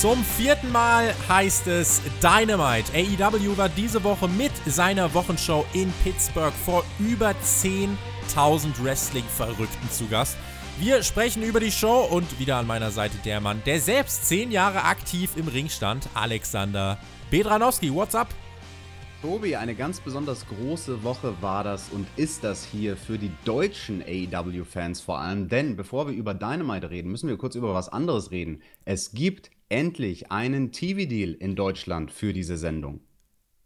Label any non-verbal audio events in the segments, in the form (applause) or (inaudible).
Zum vierten Mal heißt es Dynamite. AEW war diese Woche mit seiner Wochenshow in Pittsburgh vor über 10.000 Wrestling-Verrückten zu Gast. Wir sprechen über die Show und wieder an meiner Seite der Mann, der selbst 10 Jahre aktiv im Ring stand, Alexander Bedranowski. What's up? Tobi, eine ganz besonders große Woche war das und ist das hier für die deutschen AEW-Fans vor allem. Denn bevor wir über Dynamite reden, müssen wir kurz über was anderes reden. Es gibt endlich einen TV-Deal in Deutschland für diese Sendung.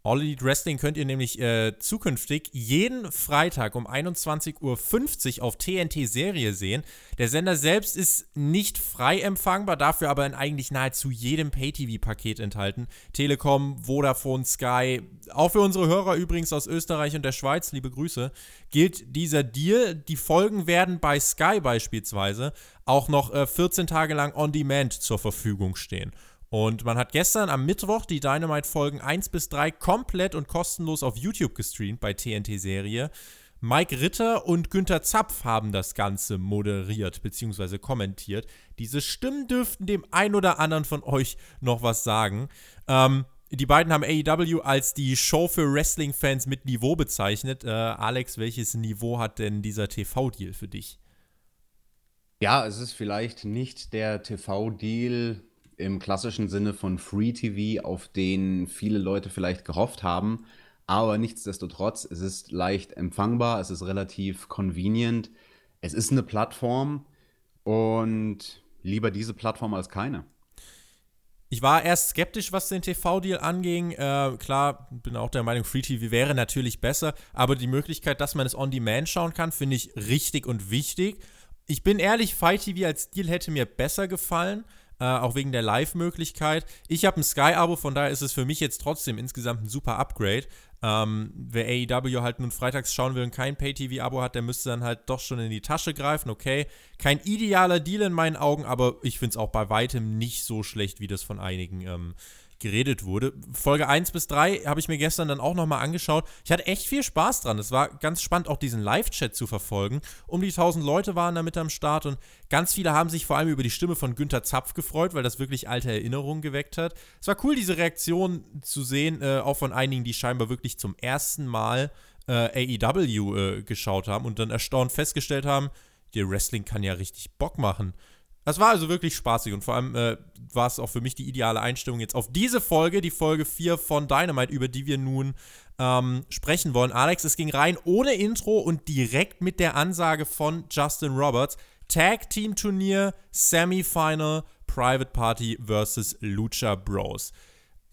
All Elite Wrestling könnt ihr nämlich äh, zukünftig jeden Freitag um 21.50 Uhr auf TNT Serie sehen. Der Sender selbst ist nicht frei empfangbar, dafür aber in eigentlich nahezu jedem Pay-TV-Paket enthalten. Telekom, Vodafone, Sky, auch für unsere Hörer übrigens aus Österreich und der Schweiz, liebe Grüße, gilt dieser Deal. Die Folgen werden bei Sky beispielsweise auch noch äh, 14 Tage lang on demand zur Verfügung stehen. Und man hat gestern am Mittwoch die Dynamite-Folgen 1 bis 3 komplett und kostenlos auf YouTube gestreamt bei TNT-Serie. Mike Ritter und Günther Zapf haben das Ganze moderiert bzw. kommentiert. Diese Stimmen dürften dem ein oder anderen von euch noch was sagen. Ähm, die beiden haben AEW als die Show für Wrestling-Fans mit Niveau bezeichnet. Äh, Alex, welches Niveau hat denn dieser TV-Deal für dich? Ja, es ist vielleicht nicht der TV-Deal im klassischen Sinne von Free TV, auf den viele Leute vielleicht gehofft haben. Aber nichtsdestotrotz, es ist leicht empfangbar, es ist relativ convenient, es ist eine Plattform und lieber diese Plattform als keine. Ich war erst skeptisch, was den TV-Deal anging. Äh, klar, bin auch der Meinung, Free TV wäre natürlich besser, aber die Möglichkeit, dass man es on demand schauen kann, finde ich richtig und wichtig. Ich bin ehrlich, Fight TV als Deal hätte mir besser gefallen, äh, auch wegen der Live-Möglichkeit. Ich habe ein Sky-Abo, von daher ist es für mich jetzt trotzdem insgesamt ein super Upgrade. Ähm, wer AEW halt nun freitags schauen will und kein Pay-TV-Abo hat, der müsste dann halt doch schon in die Tasche greifen. Okay, kein idealer Deal in meinen Augen, aber ich finde es auch bei weitem nicht so schlecht, wie das von einigen ähm, geredet wurde. Folge 1 bis 3 habe ich mir gestern dann auch nochmal angeschaut. Ich hatte echt viel Spaß dran. Es war ganz spannend, auch diesen Live-Chat zu verfolgen. Um die 1000 Leute waren da mit am Start und ganz viele haben sich vor allem über die Stimme von Günther Zapf gefreut, weil das wirklich alte Erinnerungen geweckt hat. Es war cool, diese Reaktion zu sehen, äh, auch von einigen, die scheinbar wirklich zum ersten Mal äh, AEW äh, geschaut haben und dann erstaunt festgestellt haben, der Wrestling kann ja richtig Bock machen. Das war also wirklich spaßig und vor allem äh, war es auch für mich die ideale Einstellung jetzt auf diese Folge, die Folge 4 von Dynamite, über die wir nun ähm, sprechen wollen. Alex, es ging rein ohne Intro und direkt mit der Ansage von Justin Roberts. Tag Team Turnier, Semifinal, Private Party versus Lucha Bros.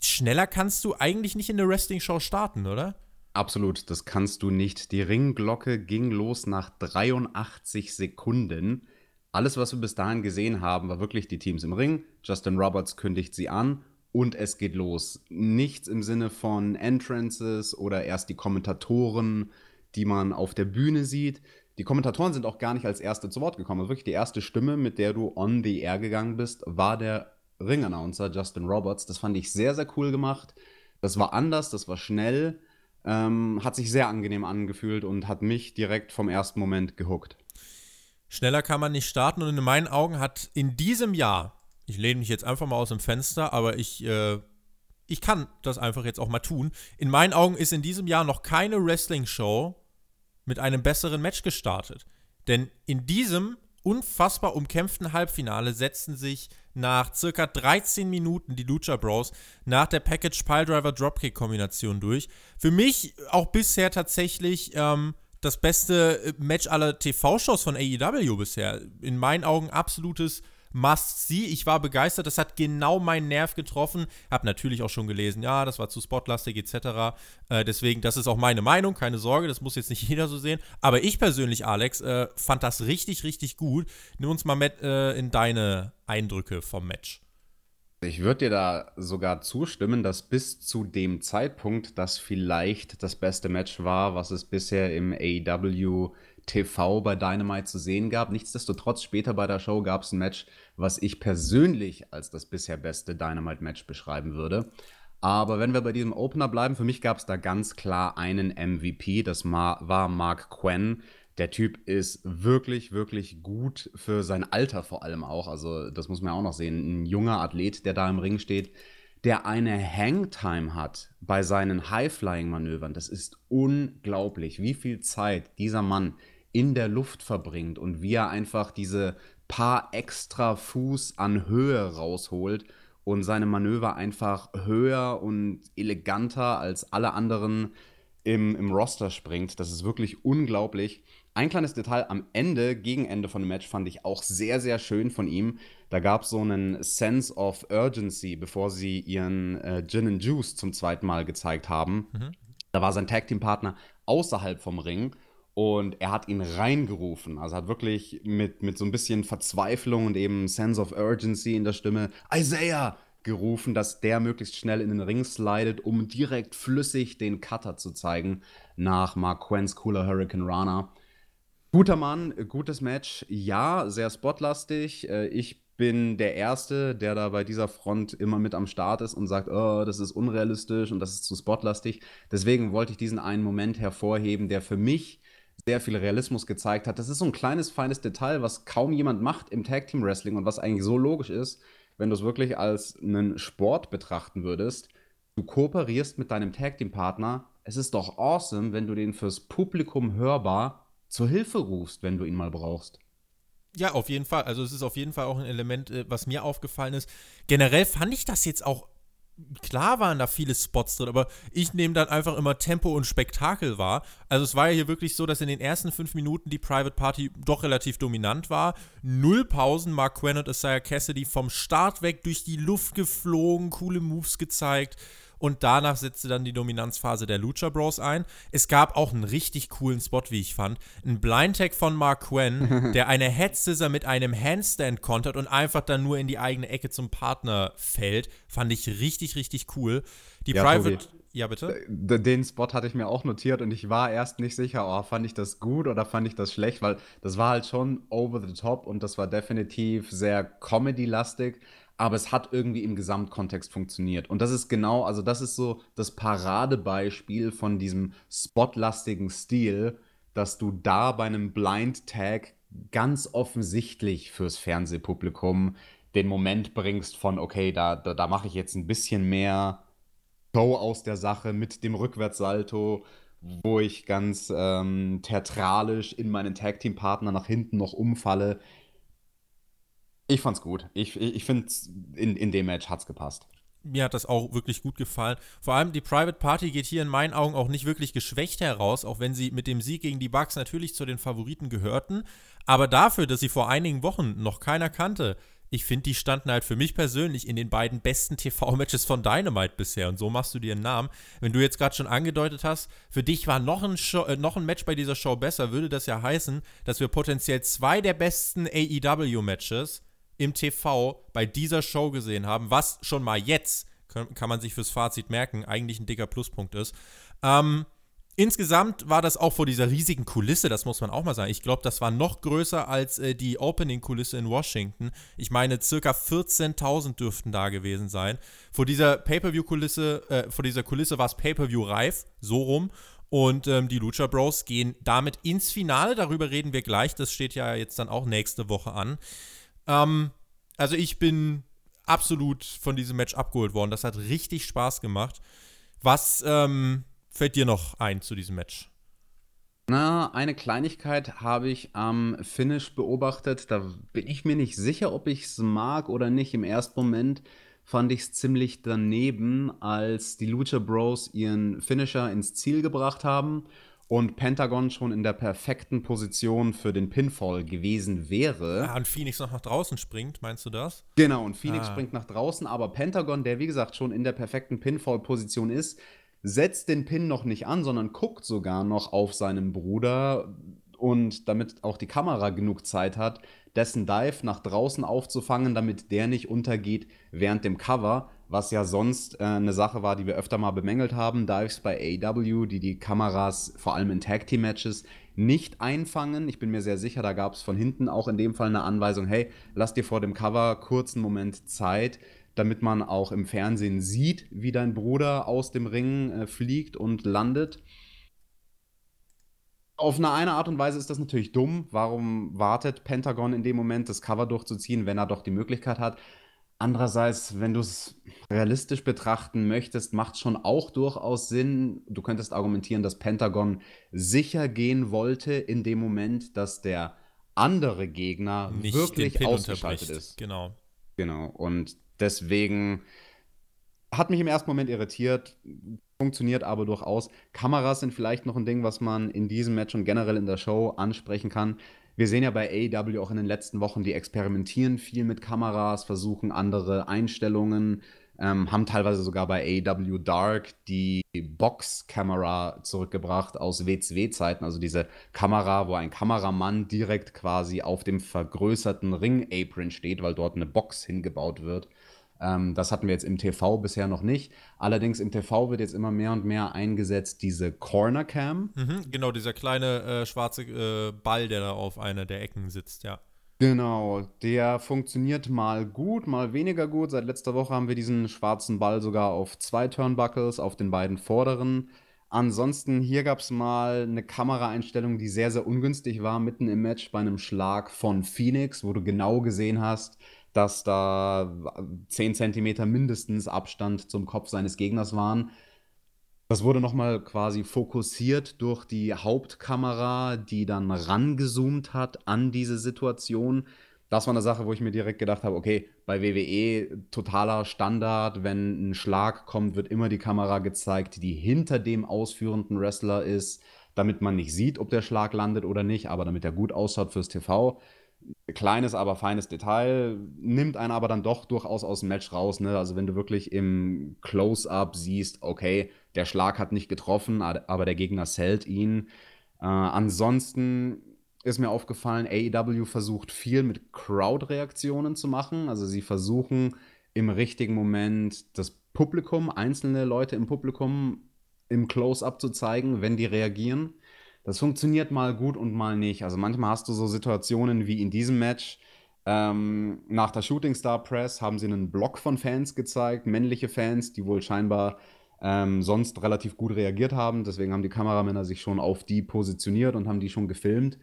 Schneller kannst du eigentlich nicht in der Wrestling-Show starten, oder? Absolut, das kannst du nicht. Die Ringglocke ging los nach 83 Sekunden. Alles, was wir bis dahin gesehen haben, war wirklich die Teams im Ring. Justin Roberts kündigt sie an und es geht los. Nichts im Sinne von Entrances oder erst die Kommentatoren, die man auf der Bühne sieht. Die Kommentatoren sind auch gar nicht als erste zu Wort gekommen. Also wirklich die erste Stimme, mit der du on the air gegangen bist, war der Ring-Announcer Justin Roberts. Das fand ich sehr, sehr cool gemacht. Das war anders, das war schnell, ähm, hat sich sehr angenehm angefühlt und hat mich direkt vom ersten Moment gehuckt. Schneller kann man nicht starten und in meinen Augen hat in diesem Jahr, ich lehne mich jetzt einfach mal aus dem Fenster, aber ich, äh, ich kann das einfach jetzt auch mal tun. In meinen Augen ist in diesem Jahr noch keine Wrestling-Show mit einem besseren Match gestartet. Denn in diesem unfassbar umkämpften Halbfinale setzten sich nach circa 13 Minuten die Lucha Bros nach der Package Piledriver Dropkick Kombination durch. Für mich auch bisher tatsächlich ähm, das beste äh, Match aller TV-Shows von AEW bisher. In meinen Augen absolutes Must-See. Ich war begeistert. Das hat genau meinen Nerv getroffen. Hab natürlich auch schon gelesen, ja, das war zu spotlastig etc. Äh, deswegen, das ist auch meine Meinung. Keine Sorge, das muss jetzt nicht (laughs) jeder so sehen. Aber ich persönlich, Alex, äh, fand das richtig, richtig gut. Nimm uns mal mit äh, in deine Eindrücke vom Match. Ich würde dir da sogar zustimmen, dass bis zu dem Zeitpunkt das vielleicht das beste Match war, was es bisher im AEW TV bei Dynamite zu sehen gab. Nichtsdestotrotz, später bei der Show gab es ein Match, was ich persönlich als das bisher beste Dynamite-Match beschreiben würde. Aber wenn wir bei diesem Opener bleiben, für mich gab es da ganz klar einen MVP, das war Mark Quinn. Der Typ ist wirklich, wirklich gut für sein Alter vor allem auch. Also das muss man auch noch sehen. Ein junger Athlet, der da im Ring steht, der eine Hangtime hat bei seinen High-Flying-Manövern. Das ist unglaublich, wie viel Zeit dieser Mann in der Luft verbringt und wie er einfach diese paar extra Fuß an Höhe rausholt und seine Manöver einfach höher und eleganter als alle anderen im, im Roster springt. Das ist wirklich unglaublich. Ein kleines Detail am Ende, gegen Ende von dem Match, fand ich auch sehr, sehr schön von ihm. Da gab es so einen Sense of Urgency, bevor sie ihren äh, Gin and Juice zum zweiten Mal gezeigt haben. Mhm. Da war sein Tag Team Partner außerhalb vom Ring und er hat ihn reingerufen. Also hat wirklich mit, mit so ein bisschen Verzweiflung und eben Sense of Urgency in der Stimme Isaiah gerufen, dass der möglichst schnell in den Ring slidet, um direkt flüssig den Cutter zu zeigen nach Mark Quens cooler Hurricane Rana. Guter Mann, gutes Match. Ja, sehr spotlastig. Äh, ich bin der Erste, der da bei dieser Front immer mit am Start ist und sagt, oh, das ist unrealistisch und das ist zu spotlastig. Deswegen wollte ich diesen einen Moment hervorheben, der für mich sehr viel Realismus gezeigt hat. Das ist so ein kleines, feines Detail, was kaum jemand macht im Tag Team Wrestling und was eigentlich so logisch ist, wenn du es wirklich als einen Sport betrachten würdest. Du kooperierst mit deinem Tag Team Partner. Es ist doch awesome, wenn du den fürs Publikum hörbar zur Hilfe rufst, wenn du ihn mal brauchst. Ja, auf jeden Fall. Also es ist auf jeden Fall auch ein Element, äh, was mir aufgefallen ist. Generell fand ich das jetzt auch klar waren da viele Spots drin, aber ich nehme dann einfach immer Tempo und Spektakel wahr. Also es war ja hier wirklich so, dass in den ersten fünf Minuten die Private Party doch relativ dominant war. Null Pausen, Mark Quinn und Isaiah Cassidy vom Start weg durch die Luft geflogen, coole Moves gezeigt und danach setzte dann die Dominanzphase der Lucha Bros ein. Es gab auch einen richtig coolen Spot, wie ich fand. Ein Blind Tag von Mark Quinn, (laughs) der eine Head Scissor mit einem Handstand kontert und einfach dann nur in die eigene Ecke zum Partner fällt. Fand ich richtig, richtig cool. Die ja, Private. Tobi. Ja, bitte? Den Spot hatte ich mir auch notiert und ich war erst nicht sicher, oh, fand ich das gut oder fand ich das schlecht, weil das war halt schon over the top und das war definitiv sehr comedy-lastig aber es hat irgendwie im Gesamtkontext funktioniert. Und das ist genau, also das ist so das Paradebeispiel von diesem spotlastigen Stil, dass du da bei einem Blind Tag ganz offensichtlich fürs Fernsehpublikum den Moment bringst von, okay, da, da, da mache ich jetzt ein bisschen mehr Show aus der Sache mit dem Rückwärtssalto, wo ich ganz ähm, theatralisch in meinen Tag-Team-Partner nach hinten noch umfalle. Ich fand's gut. Ich, ich, finde, in, in dem Match hat's gepasst. Mir hat das auch wirklich gut gefallen. Vor allem die Private Party geht hier in meinen Augen auch nicht wirklich geschwächt heraus, auch wenn sie mit dem Sieg gegen die Bucks natürlich zu den Favoriten gehörten. Aber dafür, dass sie vor einigen Wochen noch keiner kannte, ich finde, die standen halt für mich persönlich in den beiden besten TV-Matches von Dynamite bisher. Und so machst du dir einen Namen. Wenn du jetzt gerade schon angedeutet hast, für dich war noch ein, Show, äh, noch ein Match bei dieser Show besser, würde das ja heißen, dass wir potenziell zwei der besten AEW-Matches im TV bei dieser Show gesehen haben, was schon mal jetzt, kann, kann man sich fürs Fazit merken, eigentlich ein dicker Pluspunkt ist. Ähm, Insgesamt war das auch vor dieser riesigen Kulisse, das muss man auch mal sagen. Ich glaube, das war noch größer als äh, die Opening-Kulisse in Washington. Ich meine, circa 14.000 dürften da gewesen sein. Vor dieser Pay-Per-View-Kulisse, äh, vor dieser Kulisse war es Pay-Per-View-reif, so rum. Und ähm, die Lucha Bros gehen damit ins Finale. Darüber reden wir gleich. Das steht ja jetzt dann auch nächste Woche an. Ähm, also ich bin absolut von diesem Match abgeholt worden. Das hat richtig Spaß gemacht. Was ähm, fällt dir noch ein zu diesem Match? Na, eine Kleinigkeit habe ich am Finish beobachtet. Da bin ich mir nicht sicher, ob ich es mag oder nicht. Im ersten Moment fand ich es ziemlich daneben, als die Lucha Bros ihren Finisher ins Ziel gebracht haben und Pentagon schon in der perfekten Position für den Pinfall gewesen wäre. Ah, und Phoenix noch nach draußen springt, meinst du das? Genau, und Phoenix ah. springt nach draußen, aber Pentagon, der wie gesagt schon in der perfekten Pinfall-Position ist, setzt den Pin noch nicht an, sondern guckt sogar noch auf seinen Bruder und damit auch die Kamera genug Zeit hat, dessen Dive nach draußen aufzufangen, damit der nicht untergeht während dem Cover, was ja sonst äh, eine Sache war, die wir öfter mal bemängelt haben. Dives bei AW, die die Kameras vor allem in Tag Team Matches nicht einfangen. Ich bin mir sehr sicher, da gab es von hinten auch in dem Fall eine Anweisung, hey, lass dir vor dem Cover kurzen Moment Zeit, damit man auch im Fernsehen sieht, wie dein Bruder aus dem Ring äh, fliegt und landet. Auf eine, eine Art und Weise ist das natürlich dumm. Warum wartet Pentagon in dem Moment, das Cover durchzuziehen, wenn er doch die Möglichkeit hat? Andererseits, wenn du es realistisch betrachten möchtest, macht es schon auch durchaus Sinn. Du könntest argumentieren, dass Pentagon sicher gehen wollte in dem Moment, dass der andere Gegner Nicht wirklich ausgeschaltet ist. Genau. Genau. Und deswegen hat mich im ersten Moment irritiert, funktioniert aber durchaus. Kameras sind vielleicht noch ein Ding, was man in diesem Match und generell in der Show ansprechen kann. Wir sehen ja bei AEW auch in den letzten Wochen, die experimentieren viel mit Kameras, versuchen andere Einstellungen, ähm, haben teilweise sogar bei AEW Dark die Box-Kamera zurückgebracht aus WCW-Zeiten, also diese Kamera, wo ein Kameramann direkt quasi auf dem vergrößerten Ring-Apron steht, weil dort eine Box hingebaut wird. Ähm, das hatten wir jetzt im TV bisher noch nicht. Allerdings im TV wird jetzt immer mehr und mehr eingesetzt diese Corner Cam. Mhm, genau, dieser kleine äh, schwarze äh, Ball, der da auf einer der Ecken sitzt, ja. Genau, der funktioniert mal gut, mal weniger gut. Seit letzter Woche haben wir diesen schwarzen Ball sogar auf zwei Turnbuckles, auf den beiden vorderen. Ansonsten, hier gab es mal eine Kameraeinstellung, die sehr, sehr ungünstig war, mitten im Match bei einem Schlag von Phoenix, wo du genau gesehen hast, dass da 10 Zentimeter mindestens Abstand zum Kopf seines Gegners waren. Das wurde nochmal quasi fokussiert durch die Hauptkamera, die dann rangezoomt hat an diese Situation. Das war eine Sache, wo ich mir direkt gedacht habe, okay, bei WWE totaler Standard, wenn ein Schlag kommt, wird immer die Kamera gezeigt, die hinter dem ausführenden Wrestler ist, damit man nicht sieht, ob der Schlag landet oder nicht, aber damit er gut ausschaut fürs TV kleines, aber feines Detail, nimmt einen aber dann doch durchaus aus dem Match raus. Ne? Also wenn du wirklich im Close-up siehst, okay, der Schlag hat nicht getroffen, aber der Gegner zählt ihn. Äh, ansonsten ist mir aufgefallen, AEW versucht viel mit Crowd-Reaktionen zu machen. Also sie versuchen im richtigen Moment das Publikum, einzelne Leute im Publikum im Close-up zu zeigen, wenn die reagieren. Das funktioniert mal gut und mal nicht. Also manchmal hast du so Situationen wie in diesem Match. Ähm, nach der Shooting Star Press haben sie einen Block von Fans gezeigt, männliche Fans, die wohl scheinbar ähm, sonst relativ gut reagiert haben. Deswegen haben die Kameramänner sich schon auf die positioniert und haben die schon gefilmt.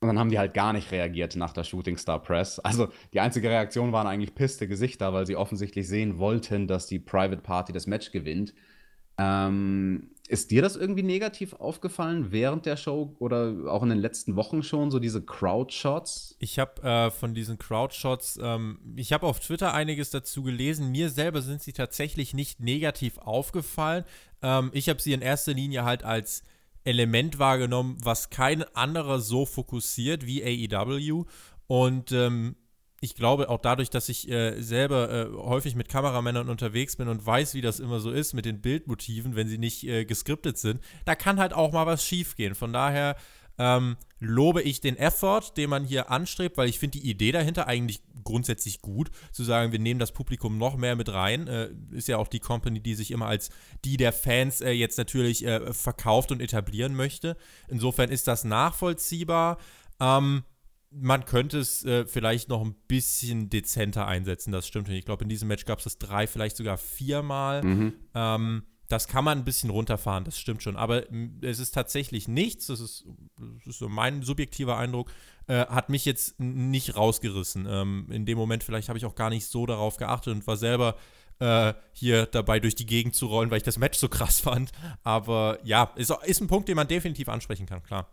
Und dann haben die halt gar nicht reagiert nach der Shooting Star Press. Also die einzige Reaktion waren eigentlich pisste Gesichter, weil sie offensichtlich sehen wollten, dass die Private Party das Match gewinnt. Ähm, ist dir das irgendwie negativ aufgefallen während der Show oder auch in den letzten Wochen schon, so diese Crowdshots? Ich habe äh, von diesen Crowdshots, ähm, ich habe auf Twitter einiges dazu gelesen. Mir selber sind sie tatsächlich nicht negativ aufgefallen. Ähm, ich habe sie in erster Linie halt als Element wahrgenommen, was kein anderer so fokussiert wie AEW. Und ähm, ich glaube auch dadurch, dass ich äh, selber äh, häufig mit Kameramännern unterwegs bin und weiß, wie das immer so ist mit den Bildmotiven, wenn sie nicht äh, geskriptet sind, da kann halt auch mal was schiefgehen. Von daher ähm, lobe ich den Effort, den man hier anstrebt, weil ich finde die Idee dahinter eigentlich grundsätzlich gut, zu sagen, wir nehmen das Publikum noch mehr mit rein. Äh, ist ja auch die Company, die sich immer als die der Fans äh, jetzt natürlich äh, verkauft und etablieren möchte. Insofern ist das nachvollziehbar. Ähm, man könnte es äh, vielleicht noch ein bisschen dezenter einsetzen, das stimmt. Ich glaube, in diesem Match gab es das drei, vielleicht sogar viermal. Mhm. Ähm, das kann man ein bisschen runterfahren, das stimmt schon. Aber es ist tatsächlich nichts, das ist, das ist so mein subjektiver Eindruck, äh, hat mich jetzt nicht rausgerissen. Ähm, in dem Moment vielleicht habe ich auch gar nicht so darauf geachtet und war selber äh, hier dabei durch die Gegend zu rollen, weil ich das Match so krass fand. Aber ja, ist, ist ein Punkt, den man definitiv ansprechen kann, klar.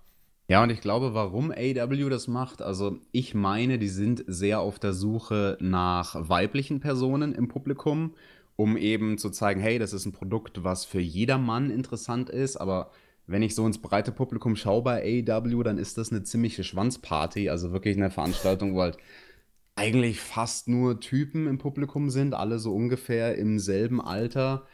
Ja, und ich glaube, warum AW das macht, also ich meine, die sind sehr auf der Suche nach weiblichen Personen im Publikum, um eben zu zeigen, hey, das ist ein Produkt, was für jedermann interessant ist, aber wenn ich so ins breite Publikum schaue bei AEW, dann ist das eine ziemliche Schwanzparty, also wirklich eine Veranstaltung, wo halt eigentlich fast nur Typen im Publikum sind, alle so ungefähr im selben Alter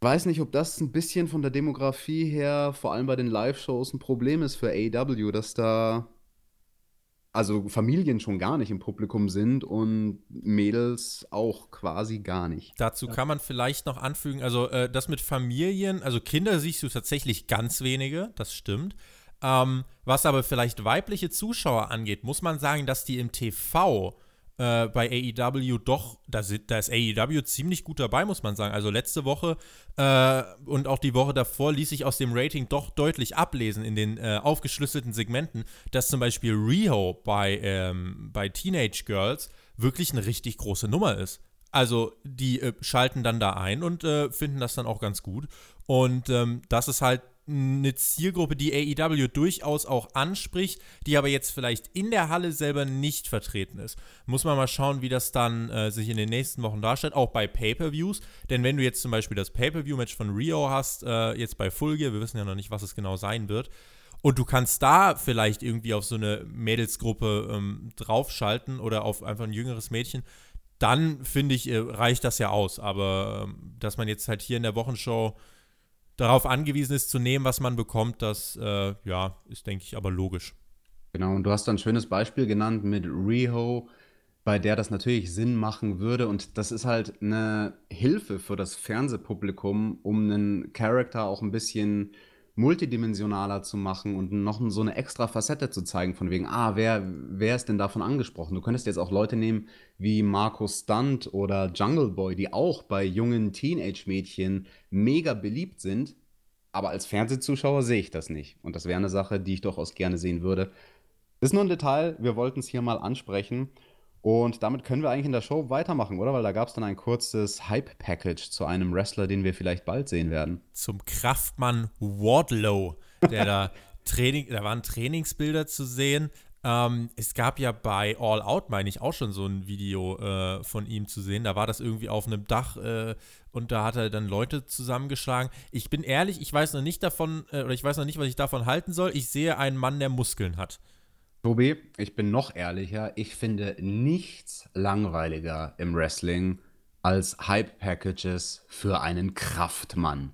weiß nicht, ob das ein bisschen von der Demografie her, vor allem bei den Live-Shows, ein Problem ist für AEW, dass da also Familien schon gar nicht im Publikum sind und Mädels auch quasi gar nicht. Dazu kann man vielleicht noch anfügen, also äh, das mit Familien, also Kinder siehst du tatsächlich ganz wenige, das stimmt. Ähm, was aber vielleicht weibliche Zuschauer angeht, muss man sagen, dass die im TV äh, bei AEW doch, da, da, ist AEW ziemlich gut dabei, muss man sagen. Also letzte Woche äh, und auch die Woche davor ließ sich aus dem Rating doch deutlich ablesen in den äh, aufgeschlüsselten Segmenten, dass zum Beispiel Riho bei, ähm, bei Teenage Girls wirklich eine richtig große Nummer ist. Also die äh, schalten dann da ein und äh, finden das dann auch ganz gut. Und ähm, das ist halt eine Zielgruppe, die AEW durchaus auch anspricht, die aber jetzt vielleicht in der Halle selber nicht vertreten ist. Muss man mal schauen, wie das dann äh, sich in den nächsten Wochen darstellt, auch bei Pay-Per-Views. Denn wenn du jetzt zum Beispiel das Pay-Per-View-Match von Rio hast, äh, jetzt bei Full Gear, wir wissen ja noch nicht, was es genau sein wird, und du kannst da vielleicht irgendwie auf so eine Mädelsgruppe ähm, draufschalten oder auf einfach ein jüngeres Mädchen, dann finde ich, äh, reicht das ja aus. Aber ähm, dass man jetzt halt hier in der Wochenshow darauf angewiesen ist, zu nehmen, was man bekommt, das äh, ja, ist, denke ich, aber logisch. Genau, und du hast ein schönes Beispiel genannt mit Riho, bei der das natürlich Sinn machen würde. Und das ist halt eine Hilfe für das Fernsehpublikum, um einen Charakter auch ein bisschen multidimensionaler zu machen und noch so eine extra Facette zu zeigen, von wegen, ah, wer, wer ist denn davon angesprochen? Du könntest jetzt auch Leute nehmen wie Markus Stunt oder Jungle Boy, die auch bei jungen Teenage-Mädchen mega beliebt sind, aber als Fernsehzuschauer sehe ich das nicht. Und das wäre eine Sache, die ich durchaus gerne sehen würde. Ist nur ein Detail, wir wollten es hier mal ansprechen. Und damit können wir eigentlich in der Show weitermachen, oder? Weil da gab es dann ein kurzes Hype-Package zu einem Wrestler, den wir vielleicht bald sehen werden. Zum Kraftmann Wardlow, der da (laughs) Training, da waren Trainingsbilder zu sehen. Ähm, es gab ja bei All Out, meine ich, auch schon so ein Video äh, von ihm zu sehen. Da war das irgendwie auf einem Dach äh, und da hat er dann Leute zusammengeschlagen. Ich bin ehrlich, ich weiß noch nicht davon, äh, oder ich weiß noch nicht, was ich davon halten soll. Ich sehe einen Mann, der Muskeln hat. Tobi, ich bin noch ehrlicher. Ich finde nichts langweiliger im Wrestling als Hype-Packages für einen Kraftmann,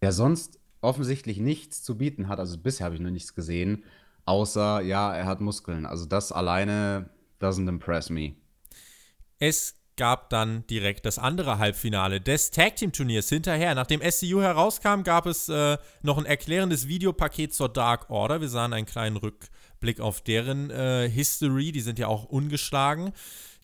der sonst offensichtlich nichts zu bieten hat. Also bisher habe ich noch nichts gesehen, außer, ja, er hat Muskeln. Also das alleine doesn't impress me. Es gab dann direkt das andere Halbfinale des Tag Team Turniers hinterher. Nachdem SCU herauskam, gab es äh, noch ein erklärendes Videopaket zur Dark Order. Wir sahen einen kleinen Rück Blick auf deren äh, History, die sind ja auch ungeschlagen.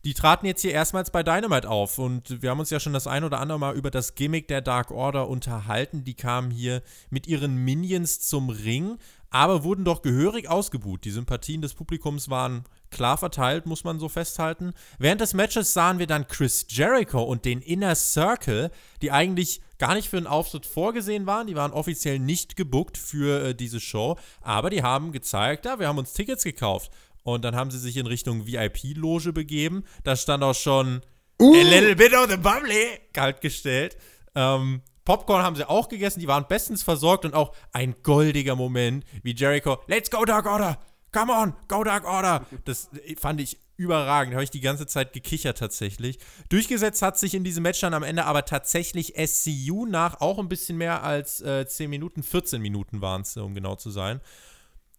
Die traten jetzt hier erstmals bei Dynamite auf und wir haben uns ja schon das ein oder andere Mal über das Gimmick der Dark Order unterhalten. Die kamen hier mit ihren Minions zum Ring, aber wurden doch gehörig ausgebuht. Die Sympathien des Publikums waren klar verteilt, muss man so festhalten. Während des Matches sahen wir dann Chris Jericho und den Inner Circle, die eigentlich gar nicht für einen Auftritt vorgesehen waren. Die waren offiziell nicht gebuckt für äh, diese Show, aber die haben gezeigt, ja, wir haben uns Tickets gekauft. Und dann haben sie sich in Richtung VIP-Loge begeben. Da stand auch schon uh. a little bit of the bubbly kalt gestellt. Ähm, Popcorn haben sie auch gegessen, die waren bestens versorgt und auch ein goldiger Moment, wie Jericho, let's go Dark Order, come on, go Dark Order. Das fand ich überragend. Da habe ich die ganze Zeit gekichert tatsächlich. Durchgesetzt hat sich in diesem Match dann am Ende aber tatsächlich SCU nach auch ein bisschen mehr als äh, 10 Minuten, 14 Minuten waren es, um genau zu sein.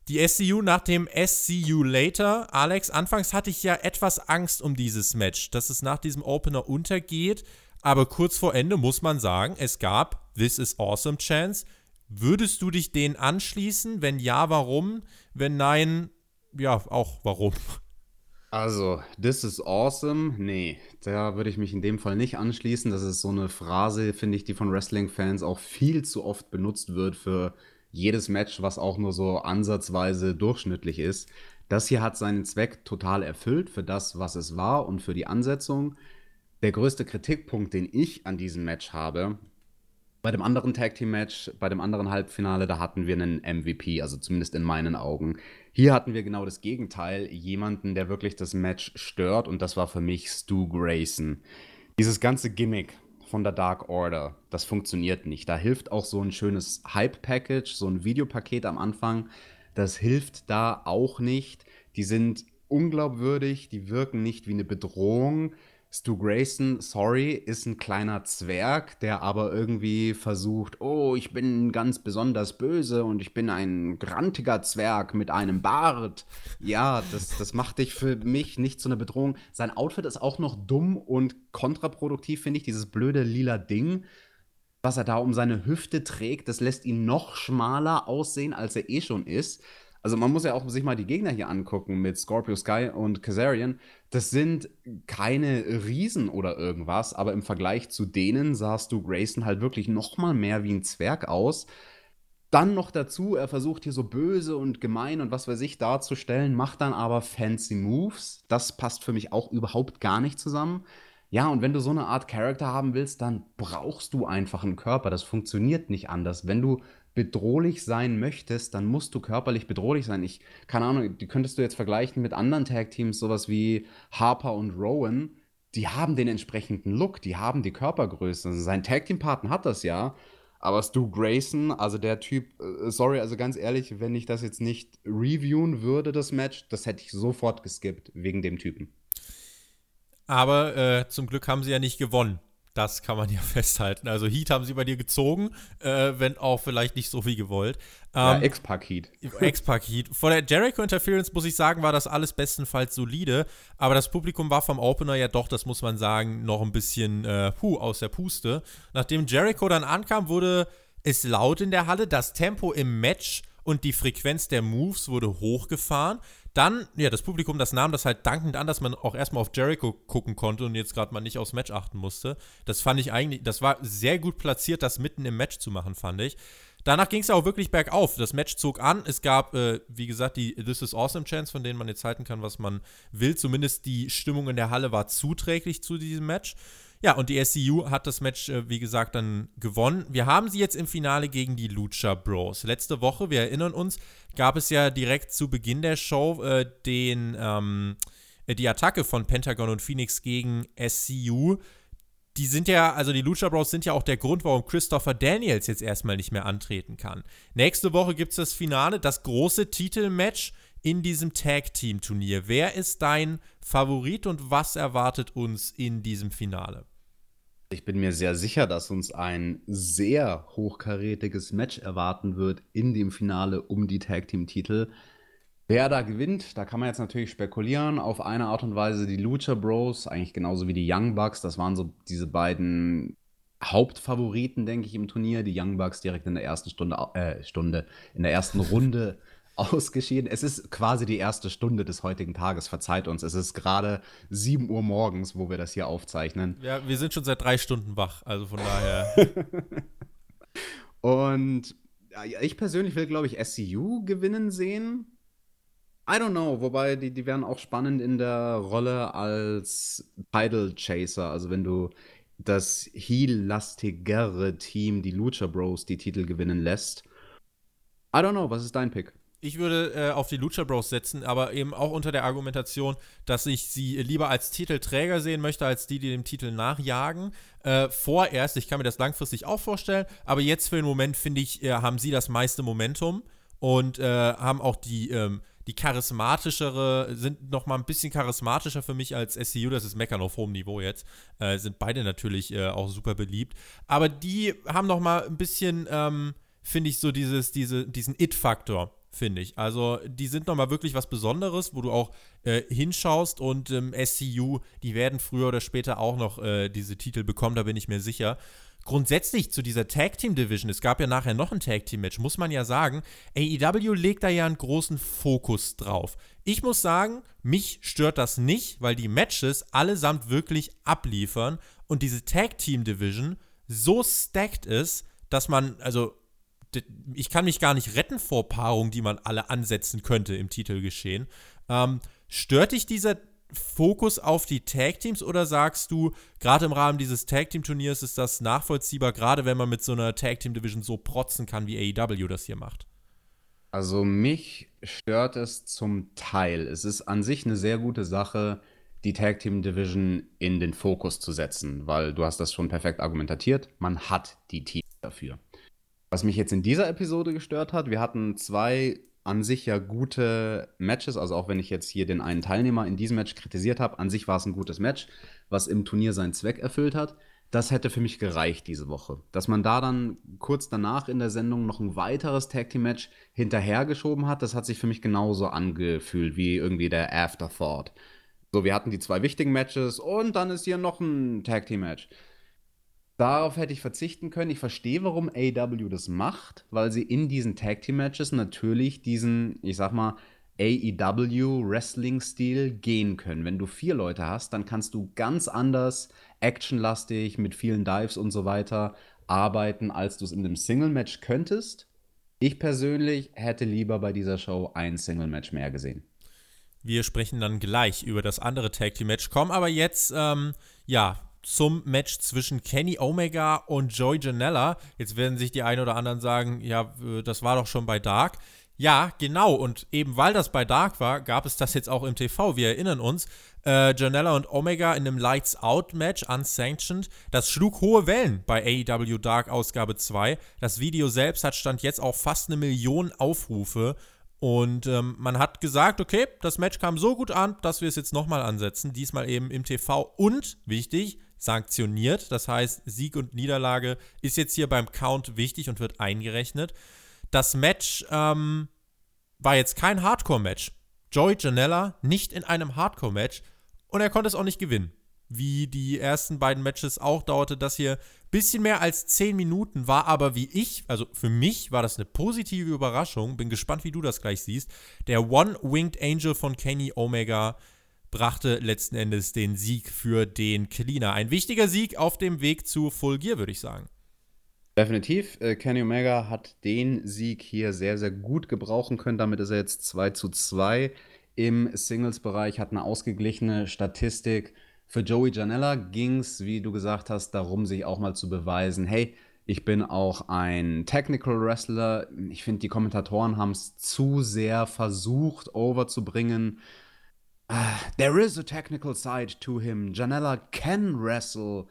Die SCU nach dem SCU Later. Alex, anfangs hatte ich ja etwas Angst um dieses Match, dass es nach diesem Opener untergeht. Aber kurz vor Ende muss man sagen, es gab This is Awesome Chance. Würdest du dich denen anschließen? Wenn ja, warum? Wenn nein, ja, auch warum? Also, this is awesome. Nee, da würde ich mich in dem Fall nicht anschließen. Das ist so eine Phrase, finde ich, die von Wrestling-Fans auch viel zu oft benutzt wird für jedes Match, was auch nur so ansatzweise durchschnittlich ist. Das hier hat seinen Zweck total erfüllt für das, was es war und für die Ansetzung. Der größte Kritikpunkt, den ich an diesem Match habe, bei dem anderen Tag Team Match, bei dem anderen Halbfinale, da hatten wir einen MVP, also zumindest in meinen Augen. Hier hatten wir genau das Gegenteil, jemanden, der wirklich das Match stört und das war für mich Stu Grayson. Dieses ganze Gimmick von der Dark Order, das funktioniert nicht. Da hilft auch so ein schönes Hype-Package, so ein Videopaket am Anfang, das hilft da auch nicht. Die sind unglaubwürdig, die wirken nicht wie eine Bedrohung. Stu Grayson, sorry, ist ein kleiner Zwerg, der aber irgendwie versucht, oh, ich bin ganz besonders böse und ich bin ein grantiger Zwerg mit einem Bart. Ja, das, das macht dich für mich nicht zu einer Bedrohung. Sein Outfit ist auch noch dumm und kontraproduktiv, finde ich, dieses blöde lila Ding was er da um seine Hüfte trägt, das lässt ihn noch schmaler aussehen, als er eh schon ist. Also man muss ja auch sich mal die Gegner hier angucken mit Scorpio Sky und Kazarian. Das sind keine Riesen oder irgendwas, aber im Vergleich zu denen sahst du Grayson halt wirklich noch mal mehr wie ein Zwerg aus. Dann noch dazu, er versucht hier so böse und gemein und was weiß ich darzustellen, macht dann aber fancy Moves. Das passt für mich auch überhaupt gar nicht zusammen. Ja, und wenn du so eine Art Charakter haben willst, dann brauchst du einfach einen Körper. Das funktioniert nicht anders. Wenn du bedrohlich sein möchtest, dann musst du körperlich bedrohlich sein. Ich, keine Ahnung, die könntest du jetzt vergleichen mit anderen Tag-Teams, sowas wie Harper und Rowan. Die haben den entsprechenden Look, die haben die Körpergröße. Also sein Tag-Team-Partner hat das ja. Aber Stu Grayson, also der Typ, äh, sorry, also ganz ehrlich, wenn ich das jetzt nicht reviewen würde, das Match, das hätte ich sofort geskippt, wegen dem Typen. Aber äh, zum Glück haben sie ja nicht gewonnen. Das kann man (laughs) ja festhalten. Also Heat haben sie bei dir gezogen, äh, wenn auch vielleicht nicht so wie gewollt. Ähm, ja, Ex-Pack Heat. (laughs) Ex-Pack Heat. Vor der Jericho Interference muss ich sagen, war das alles bestenfalls solide. Aber das Publikum war vom Opener ja doch, das muss man sagen, noch ein bisschen äh, puh, aus der Puste. Nachdem Jericho dann ankam, wurde es laut in der Halle. Das Tempo im Match und die Frequenz der Moves wurde hochgefahren. Dann, ja, das Publikum, das nahm das halt dankend an, dass man auch erstmal auf Jericho gucken konnte und jetzt gerade mal nicht aufs Match achten musste. Das fand ich eigentlich, das war sehr gut platziert, das mitten im Match zu machen, fand ich. Danach ging es auch wirklich bergauf. Das Match zog an. Es gab, äh, wie gesagt, die This is Awesome Chance, von denen man jetzt halten kann, was man will. Zumindest die Stimmung in der Halle war zuträglich zu diesem Match. Ja, und die SCU hat das Match, äh, wie gesagt, dann gewonnen. Wir haben sie jetzt im Finale gegen die Lucha Bros. Letzte Woche, wir erinnern uns, gab es ja direkt zu Beginn der Show äh, den, ähm, äh, die Attacke von Pentagon und Phoenix gegen SCU. Die sind ja, also die Lucha Bros sind ja auch der Grund, warum Christopher Daniels jetzt erstmal nicht mehr antreten kann. Nächste Woche gibt es das Finale, das große Titelmatch in diesem Tag-Team-Turnier. Wer ist dein Favorit und was erwartet uns in diesem Finale? Ich bin mir sehr sicher, dass uns ein sehr hochkarätiges Match erwarten wird in dem Finale um die Tag Team Titel. Wer da gewinnt, da kann man jetzt natürlich spekulieren. Auf eine Art und Weise die Lucha Bros, eigentlich genauso wie die Young Bucks. Das waren so diese beiden Hauptfavoriten, denke ich, im Turnier. Die Young Bucks direkt in der ersten Stunde, äh, Stunde, in der ersten Runde ausgeschieden. Es ist quasi die erste Stunde des heutigen Tages, verzeiht uns. Es ist gerade 7 Uhr morgens, wo wir das hier aufzeichnen. Ja, wir sind schon seit drei Stunden wach, also von daher. (laughs) Und ich persönlich will, glaube ich, SCU gewinnen sehen. I don't know, wobei die, die wären auch spannend in der Rolle als Title Chaser. Also wenn du das heel-lastigere Team, die Lucha Bros, die Titel gewinnen lässt. I don't know, was ist dein Pick? Ich würde äh, auf die Lucha Bros setzen, aber eben auch unter der Argumentation, dass ich sie lieber als Titelträger sehen möchte, als die, die dem Titel nachjagen. Äh, vorerst, ich kann mir das langfristig auch vorstellen, aber jetzt für den Moment, finde ich, äh, haben sie das meiste Momentum und äh, haben auch die, ähm, die charismatischere, sind noch mal ein bisschen charismatischer für mich als SCU, das ist Meckern auf hohem Niveau jetzt, äh, sind beide natürlich äh, auch super beliebt, aber die haben noch mal ein bisschen, ähm, finde ich, so dieses, diese, diesen It-Faktor finde ich. Also die sind nochmal wirklich was Besonderes, wo du auch äh, hinschaust und ähm, SCU, die werden früher oder später auch noch äh, diese Titel bekommen, da bin ich mir sicher. Grundsätzlich zu dieser Tag Team Division, es gab ja nachher noch ein Tag Team Match, muss man ja sagen, AEW legt da ja einen großen Fokus drauf. Ich muss sagen, mich stört das nicht, weil die Matches allesamt wirklich abliefern und diese Tag Team Division so stacked ist, dass man, also ich kann mich gar nicht retten vor Paarungen, die man alle ansetzen könnte im Titelgeschehen. Ähm, stört dich dieser Fokus auf die Tag-Teams oder sagst du, gerade im Rahmen dieses Tag-Team-Turniers ist das nachvollziehbar, gerade wenn man mit so einer Tag-Team-Division so protzen kann, wie AEW das hier macht? Also mich stört es zum Teil. Es ist an sich eine sehr gute Sache, die Tag Team Division in den Fokus zu setzen, weil du hast das schon perfekt argumentiert. Man hat die Teams dafür. Was mich jetzt in dieser Episode gestört hat, wir hatten zwei an sich ja gute Matches. Also auch wenn ich jetzt hier den einen Teilnehmer in diesem Match kritisiert habe, an sich war es ein gutes Match, was im Turnier seinen Zweck erfüllt hat. Das hätte für mich gereicht diese Woche. Dass man da dann kurz danach in der Sendung noch ein weiteres Tag Team Match hinterhergeschoben hat, das hat sich für mich genauso angefühlt wie irgendwie der Afterthought. So, wir hatten die zwei wichtigen Matches und dann ist hier noch ein Tag Team Match. Darauf hätte ich verzichten können. Ich verstehe, warum AEW das macht, weil sie in diesen Tag Team Matches natürlich diesen, ich sag mal, AEW Wrestling-Stil gehen können. Wenn du vier Leute hast, dann kannst du ganz anders actionlastig mit vielen Dives und so weiter arbeiten, als du es in einem Single-Match könntest. Ich persönlich hätte lieber bei dieser Show ein Single-Match mehr gesehen. Wir sprechen dann gleich über das andere Tag Team Match, kommen aber jetzt, ähm, ja, zum Match zwischen Kenny Omega und Joey Janella. Jetzt werden sich die einen oder anderen sagen, ja, äh, das war doch schon bei Dark. Ja, genau. Und eben weil das bei Dark war, gab es das jetzt auch im TV. Wir erinnern uns, äh, Janella und Omega in einem Lights Out Match, unsanctioned. Das schlug hohe Wellen bei AEW Dark Ausgabe 2. Das Video selbst hat stand jetzt auch fast eine Million Aufrufe. Und ähm, man hat gesagt, okay, das Match kam so gut an, dass wir es jetzt nochmal ansetzen. Diesmal eben im TV und, wichtig, sanktioniert. Das heißt, Sieg und Niederlage ist jetzt hier beim Count wichtig und wird eingerechnet. Das Match ähm, war jetzt kein Hardcore-Match. Joey Janella nicht in einem Hardcore-Match und er konnte es auch nicht gewinnen. Wie die ersten beiden Matches auch dauerte das hier bisschen mehr als 10 Minuten, war aber wie ich, also für mich war das eine positive Überraschung. Bin gespannt, wie du das gleich siehst. Der One-Winged Angel von Kenny Omega brachte letzten Endes den Sieg für den Cleaner. Ein wichtiger Sieg auf dem Weg zu Full Gear, würde ich sagen. Definitiv. Äh, Kenny Omega hat den Sieg hier sehr, sehr gut gebrauchen können. Damit ist er jetzt 2 zu 2 im Singles-Bereich, hat eine ausgeglichene Statistik. Für Joey Janella ging es, wie du gesagt hast, darum, sich auch mal zu beweisen, hey, ich bin auch ein Technical Wrestler. Ich finde, die Kommentatoren haben es zu sehr versucht, overzubringen. Uh, there is a technical side to him. Janella can wrestle.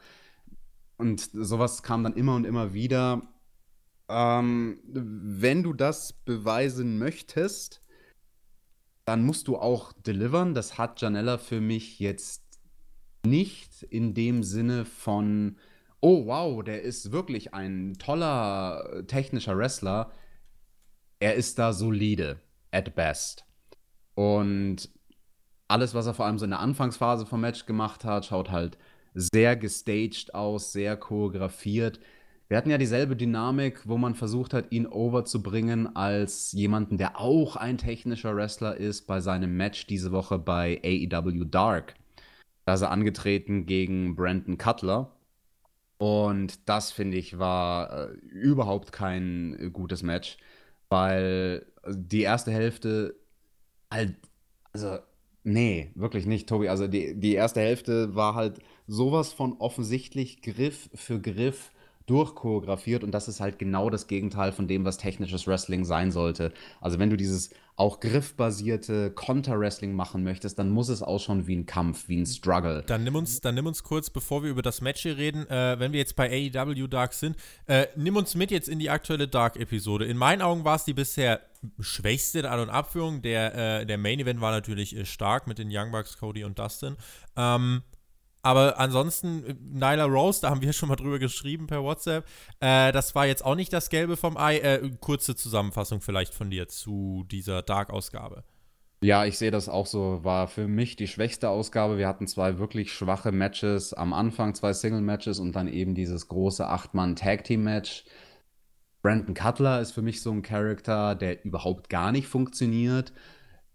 Und sowas kam dann immer und immer wieder. Ähm, wenn du das beweisen möchtest, dann musst du auch delivern. Das hat Janella für mich jetzt nicht in dem Sinne von, oh wow, der ist wirklich ein toller technischer Wrestler. Er ist da solide, at best. Und alles, was er vor allem so in der Anfangsphase vom Match gemacht hat, schaut halt sehr gestaged aus, sehr choreografiert. Wir hatten ja dieselbe Dynamik, wo man versucht hat, ihn overzubringen als jemanden, der auch ein technischer Wrestler ist, bei seinem Match diese Woche bei AEW Dark. Da ist er angetreten gegen Brandon Cutler. Und das, finde ich, war äh, überhaupt kein äh, gutes Match, weil die erste Hälfte halt, also Nee, wirklich nicht, Tobi. Also die, die erste Hälfte war halt sowas von offensichtlich Griff für Griff durchchoreografiert und das ist halt genau das Gegenteil von dem, was technisches Wrestling sein sollte. Also wenn du dieses auch griffbasierte Konter-Wrestling machen möchtest, dann muss es ausschauen wie ein Kampf, wie ein Struggle. Dann nimm uns, dann nimm uns kurz, bevor wir über das Match hier reden, äh, wenn wir jetzt bei AEW Dark sind, äh, nimm uns mit jetzt in die aktuelle Dark-Episode. In meinen Augen war es die bisher schwächste in An- und Abführung. Der, äh, der Main-Event war natürlich äh, stark mit den Young Bucks, Cody und Dustin. Ähm, aber ansonsten, Nyla Rose, da haben wir schon mal drüber geschrieben per WhatsApp. Äh, das war jetzt auch nicht das Gelbe vom Ei. Äh, kurze Zusammenfassung vielleicht von dir zu dieser Dark-Ausgabe. Ja, ich sehe das auch so. War für mich die schwächste Ausgabe. Wir hatten zwei wirklich schwache Matches am Anfang, zwei Single-Matches und dann eben dieses große Acht-Mann-Tag-Team-Match. Brandon Cutler ist für mich so ein Charakter, der überhaupt gar nicht funktioniert.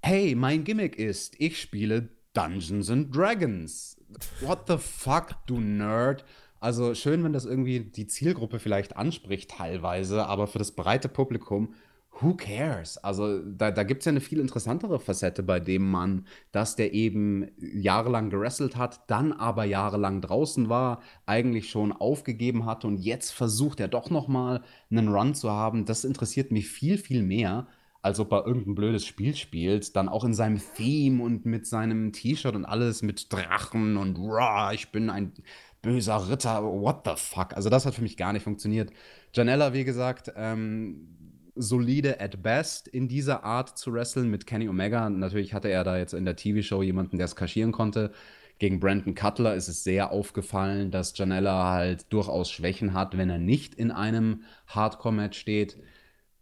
Hey, mein Gimmick ist, ich spiele Dungeons and Dragons what the fuck, du Nerd? Also schön, wenn das irgendwie die Zielgruppe vielleicht anspricht teilweise, aber für das breite Publikum, who cares? Also da, da gibt es ja eine viel interessantere Facette bei dem Mann, dass der eben jahrelang gerasselt hat, dann aber jahrelang draußen war, eigentlich schon aufgegeben hatte und jetzt versucht er doch noch mal einen Run zu haben. Das interessiert mich viel, viel mehr als ob er irgendein blödes Spiel spielt, dann auch in seinem Theme und mit seinem T-Shirt und alles mit Drachen und Raw, ich bin ein böser Ritter, what the fuck. Also das hat für mich gar nicht funktioniert. Janella, wie gesagt, ähm, solide at best in dieser Art zu wresteln mit Kenny Omega. Natürlich hatte er da jetzt in der TV-Show jemanden, der es kaschieren konnte. Gegen Brandon Cutler ist es sehr aufgefallen, dass Janella halt durchaus Schwächen hat, wenn er nicht in einem Hardcore-Match steht.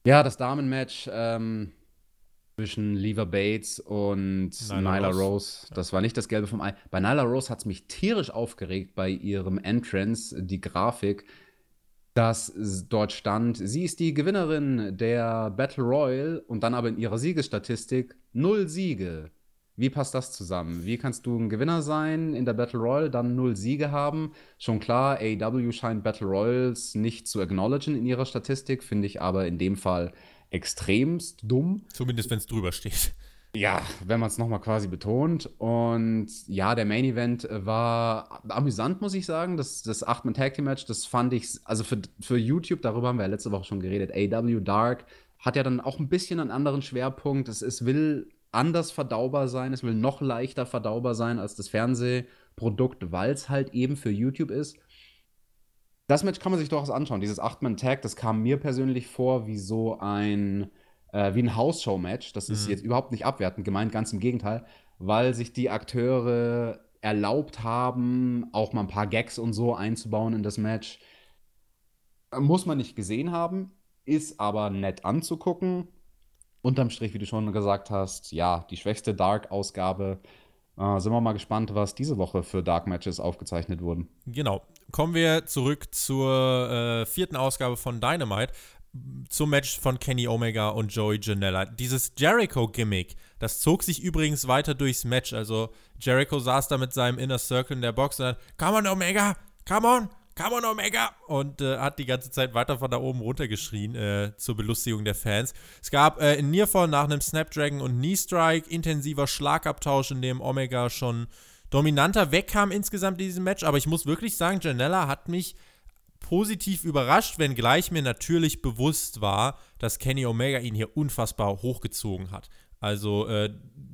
Ja, das Damen-Match ähm, zwischen Lever Bates und Nyla, Nyla Rose. Rose. Das war nicht das Gelbe vom Ei. Bei Nyla Rose hat es mich tierisch aufgeregt bei ihrem Entrance, die Grafik, dass dort stand, sie ist die Gewinnerin der Battle Royal und dann aber in ihrer Siegesstatistik null Siege. Wie passt das zusammen? Wie kannst du ein Gewinner sein in der Battle Royale, dann null Siege haben? Schon klar, AEW scheint Battle Royals nicht zu acknowledgen in ihrer Statistik, finde ich aber in dem Fall extremst dumm. Zumindest, wenn es drüber steht. Ja, wenn man es nochmal quasi betont. Und ja, der Main Event war amüsant, muss ich sagen. Das, das 8-Man-Tag-Team-Match, das fand ich, also für, für YouTube, darüber haben wir ja letzte Woche schon geredet, AW Dark hat ja dann auch ein bisschen einen anderen Schwerpunkt. Es, es will anders verdaubar sein, es will noch leichter verdaubar sein als das Fernsehprodukt, weil es halt eben für YouTube ist. Das Match kann man sich durchaus anschauen. Dieses 8-Man-Tag, das kam mir persönlich vor wie so ein, äh, wie ein House-Show-Match. Das ist mhm. jetzt überhaupt nicht abwertend gemeint, ganz im Gegenteil, weil sich die Akteure erlaubt haben, auch mal ein paar Gags und so einzubauen in das Match. Muss man nicht gesehen haben, ist aber nett anzugucken unterm Strich, wie du schon gesagt hast, ja, die schwächste Dark-Ausgabe. Äh, sind wir mal gespannt, was diese Woche für Dark Matches aufgezeichnet wurden. Genau. Kommen wir zurück zur äh, vierten Ausgabe von Dynamite. Zum Match von Kenny Omega und Joey Janella. Dieses Jericho-Gimmick, das zog sich übrigens weiter durchs Match. Also Jericho saß da mit seinem Inner Circle in der Box und dann, come on Omega, come on, Come on, Omega! Und äh, hat die ganze Zeit weiter von da oben runter geschrien äh, zur Belustigung der Fans. Es gab äh, in Nearfall nach einem Snapdragon und Knee Strike intensiver Schlagabtausch, in dem Omega schon dominanter wegkam insgesamt in diesem Match. Aber ich muss wirklich sagen, Janella hat mich positiv überrascht, wenngleich mir natürlich bewusst war, dass Kenny Omega ihn hier unfassbar hochgezogen hat. Also äh,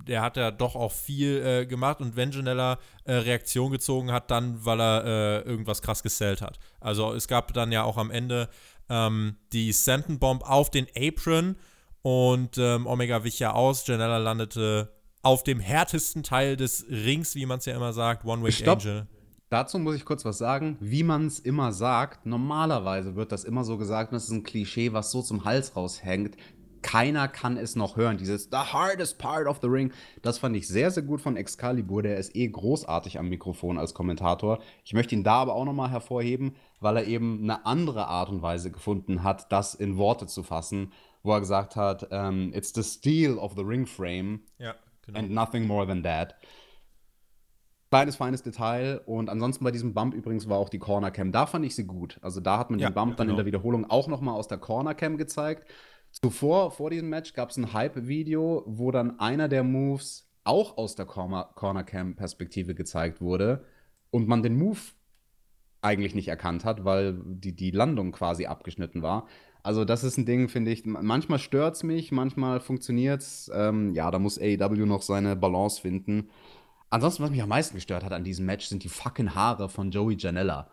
der hat ja doch auch viel äh, gemacht und wenn Janella äh, Reaktion gezogen hat, dann weil er äh, irgendwas krass gesellt hat. Also es gab dann ja auch am Ende ähm, die Senton Bomb auf den Apron und ähm, Omega wich ja aus. Janella landete auf dem härtesten Teil des Rings, wie man es ja immer sagt, One Way Angel. Dazu muss ich kurz was sagen. Wie man es immer sagt, normalerweise wird das immer so gesagt, und das ist ein Klischee, was so zum Hals raushängt keiner kann es noch hören. Dieses The hardest part of the ring. Das fand ich sehr, sehr gut von Excalibur. Der ist eh großartig am Mikrofon als Kommentator. Ich möchte ihn da aber auch nochmal hervorheben, weil er eben eine andere Art und Weise gefunden hat, das in Worte zu fassen, wo er gesagt hat, um, ähm, it's the steel of the ring frame ja, genau. and nothing more than that. Kleines, feines Detail. Und ansonsten bei diesem Bump übrigens war auch die Corner Cam. Da fand ich sie gut. Also da hat man ja, den Bump ja, dann in genau. der Wiederholung auch nochmal aus der Corner Cam gezeigt. Zuvor, vor diesem Match, gab es ein Hype-Video, wo dann einer der Moves auch aus der Corner-Cam-Perspektive gezeigt wurde und man den Move eigentlich nicht erkannt hat, weil die, die Landung quasi abgeschnitten war. Also, das ist ein Ding, finde ich. Manchmal stört es mich, manchmal funktioniert es. Ähm, ja, da muss AEW noch seine Balance finden. Ansonsten, was mich am meisten gestört hat an diesem Match, sind die fucking Haare von Joey Janella.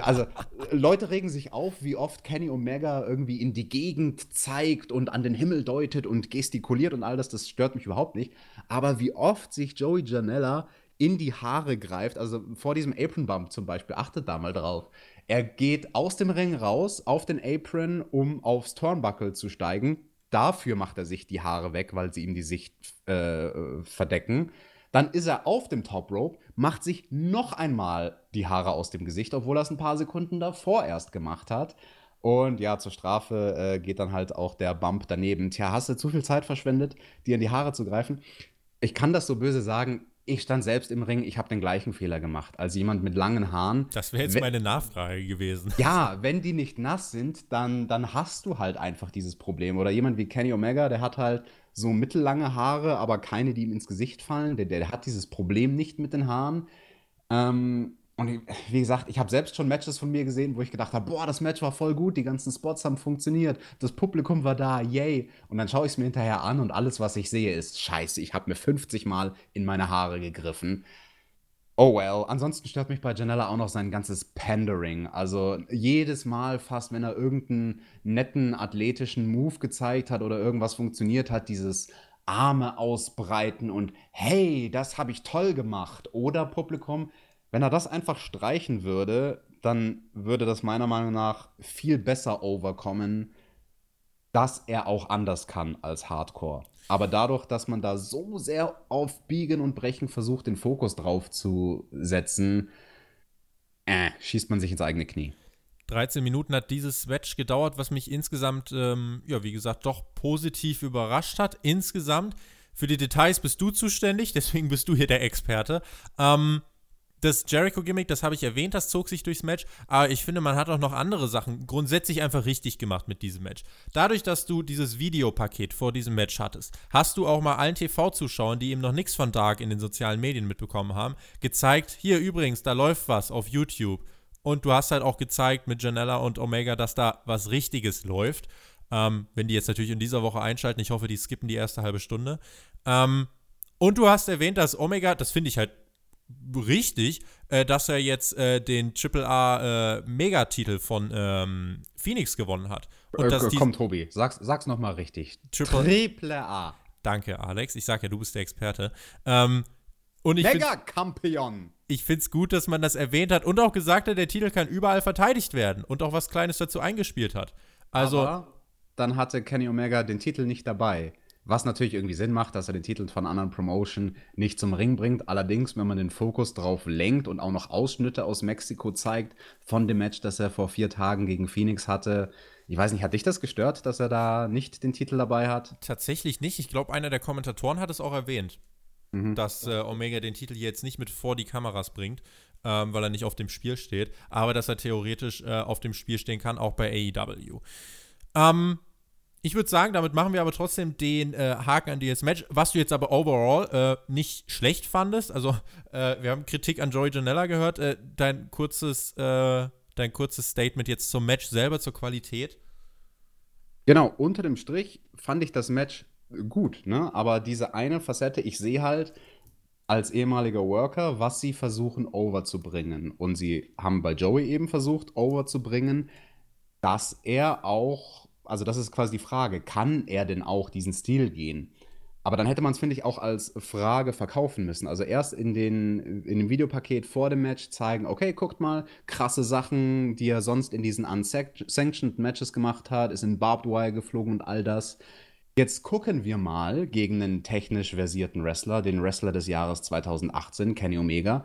Also, Leute regen sich auf, wie oft Kenny Omega irgendwie in die Gegend zeigt und an den Himmel deutet und gestikuliert und all das, das stört mich überhaupt nicht. Aber wie oft sich Joey Janella in die Haare greift, also vor diesem Apron Bump zum Beispiel, achtet da mal drauf. Er geht aus dem Ring raus auf den Apron, um aufs Turnbuckle zu steigen. Dafür macht er sich die Haare weg, weil sie ihm die Sicht äh, verdecken. Dann ist er auf dem Top Rope, macht sich noch einmal die Haare aus dem Gesicht, obwohl er es ein paar Sekunden davor erst gemacht hat. Und ja, zur Strafe äh, geht dann halt auch der Bump daneben. Tja, hast du zu viel Zeit verschwendet, dir in die Haare zu greifen? Ich kann das so böse sagen. Ich stand selbst im Ring, ich habe den gleichen Fehler gemacht. als jemand mit langen Haaren. Das wäre jetzt meine Nachfrage gewesen. Ja, (laughs) wenn die nicht nass sind, dann, dann hast du halt einfach dieses Problem. Oder jemand wie Kenny Omega, der hat halt so mittellange Haare, aber keine, die ihm ins Gesicht fallen. Der, der hat dieses Problem nicht mit den Haaren. Ähm, und wie gesagt, ich habe selbst schon Matches von mir gesehen, wo ich gedacht habe, boah, das Match war voll gut, die ganzen Spots haben funktioniert, das Publikum war da, yay. Und dann schaue ich es mir hinterher an und alles, was ich sehe, ist scheiße. Ich habe mir 50 Mal in meine Haare gegriffen. Oh well. Ansonsten stört mich bei Janella auch noch sein ganzes Pandering. Also jedes Mal fast, wenn er irgendeinen netten athletischen Move gezeigt hat oder irgendwas funktioniert hat, dieses Arme ausbreiten und hey, das habe ich toll gemacht. Oder Publikum, wenn er das einfach streichen würde, dann würde das meiner Meinung nach viel besser overkommen, dass er auch anders kann als Hardcore. Aber dadurch, dass man da so sehr auf Biegen und Brechen versucht, den Fokus drauf zu setzen, äh, schießt man sich ins eigene Knie. 13 Minuten hat dieses Match gedauert, was mich insgesamt, ähm, ja, wie gesagt, doch positiv überrascht hat. Insgesamt. Für die Details bist du zuständig, (laughs) deswegen bist du hier der Experte. Ähm, das Jericho-Gimmick, das habe ich erwähnt, das zog sich durchs Match, aber ich finde, man hat auch noch andere Sachen grundsätzlich einfach richtig gemacht mit diesem Match. Dadurch, dass du dieses Videopaket vor diesem Match hattest, hast du auch mal allen TV-Zuschauern, die eben noch nichts von Dark in den sozialen Medien mitbekommen haben, gezeigt, hier übrigens, da läuft was auf YouTube. Und du hast halt auch gezeigt mit Janella und Omega, dass da was Richtiges läuft. Ähm, wenn die jetzt natürlich in dieser Woche einschalten, ich hoffe, die skippen die erste halbe Stunde. Ähm, und du hast erwähnt, dass Omega, das finde ich halt richtig, äh, dass er jetzt äh, den AAA äh, Megatitel von ähm, Phoenix gewonnen hat. Und äh, komm, Tobi, sag's, sag's nochmal richtig. Triple, Triple A. Danke, Alex. Ich sag ja, du bist der Experte. Ähm, und ich Mega Champion. Ich finde es gut, dass man das erwähnt hat und auch gesagt hat, der Titel kann überall verteidigt werden und auch was Kleines dazu eingespielt hat. Also. Aber dann hatte Kenny Omega den Titel nicht dabei. Was natürlich irgendwie Sinn macht, dass er den Titel von anderen Promotion nicht zum Ring bringt. Allerdings, wenn man den Fokus drauf lenkt und auch noch Ausschnitte aus Mexiko zeigt von dem Match, das er vor vier Tagen gegen Phoenix hatte. Ich weiß nicht, hat dich das gestört, dass er da nicht den Titel dabei hat? Tatsächlich nicht. Ich glaube, einer der Kommentatoren hat es auch erwähnt, mhm. dass äh, Omega den Titel jetzt nicht mit vor die Kameras bringt, ähm, weil er nicht auf dem Spiel steht, aber dass er theoretisch äh, auf dem Spiel stehen kann, auch bei AEW. Ähm, ich würde sagen, damit machen wir aber trotzdem den äh, Haken an dieses Match, was du jetzt aber overall äh, nicht schlecht fandest. Also, äh, wir haben Kritik an Joey Janella gehört. Äh, dein, kurzes, äh, dein kurzes Statement jetzt zum Match selber, zur Qualität. Genau, unter dem Strich fand ich das Match gut, ne? Aber diese eine Facette, ich sehe halt als ehemaliger Worker, was sie versuchen overzubringen. Und sie haben bei Joey eben versucht, overzubringen, dass er auch also das ist quasi die Frage, kann er denn auch diesen Stil gehen? Aber dann hätte man es, finde ich, auch als Frage verkaufen müssen. Also erst in, den, in dem Videopaket vor dem Match zeigen, okay, guckt mal, krasse Sachen, die er sonst in diesen unsanctioned Matches gemacht hat, ist in Barbed Wire geflogen und all das. Jetzt gucken wir mal gegen einen technisch versierten Wrestler, den Wrestler des Jahres 2018, Kenny Omega,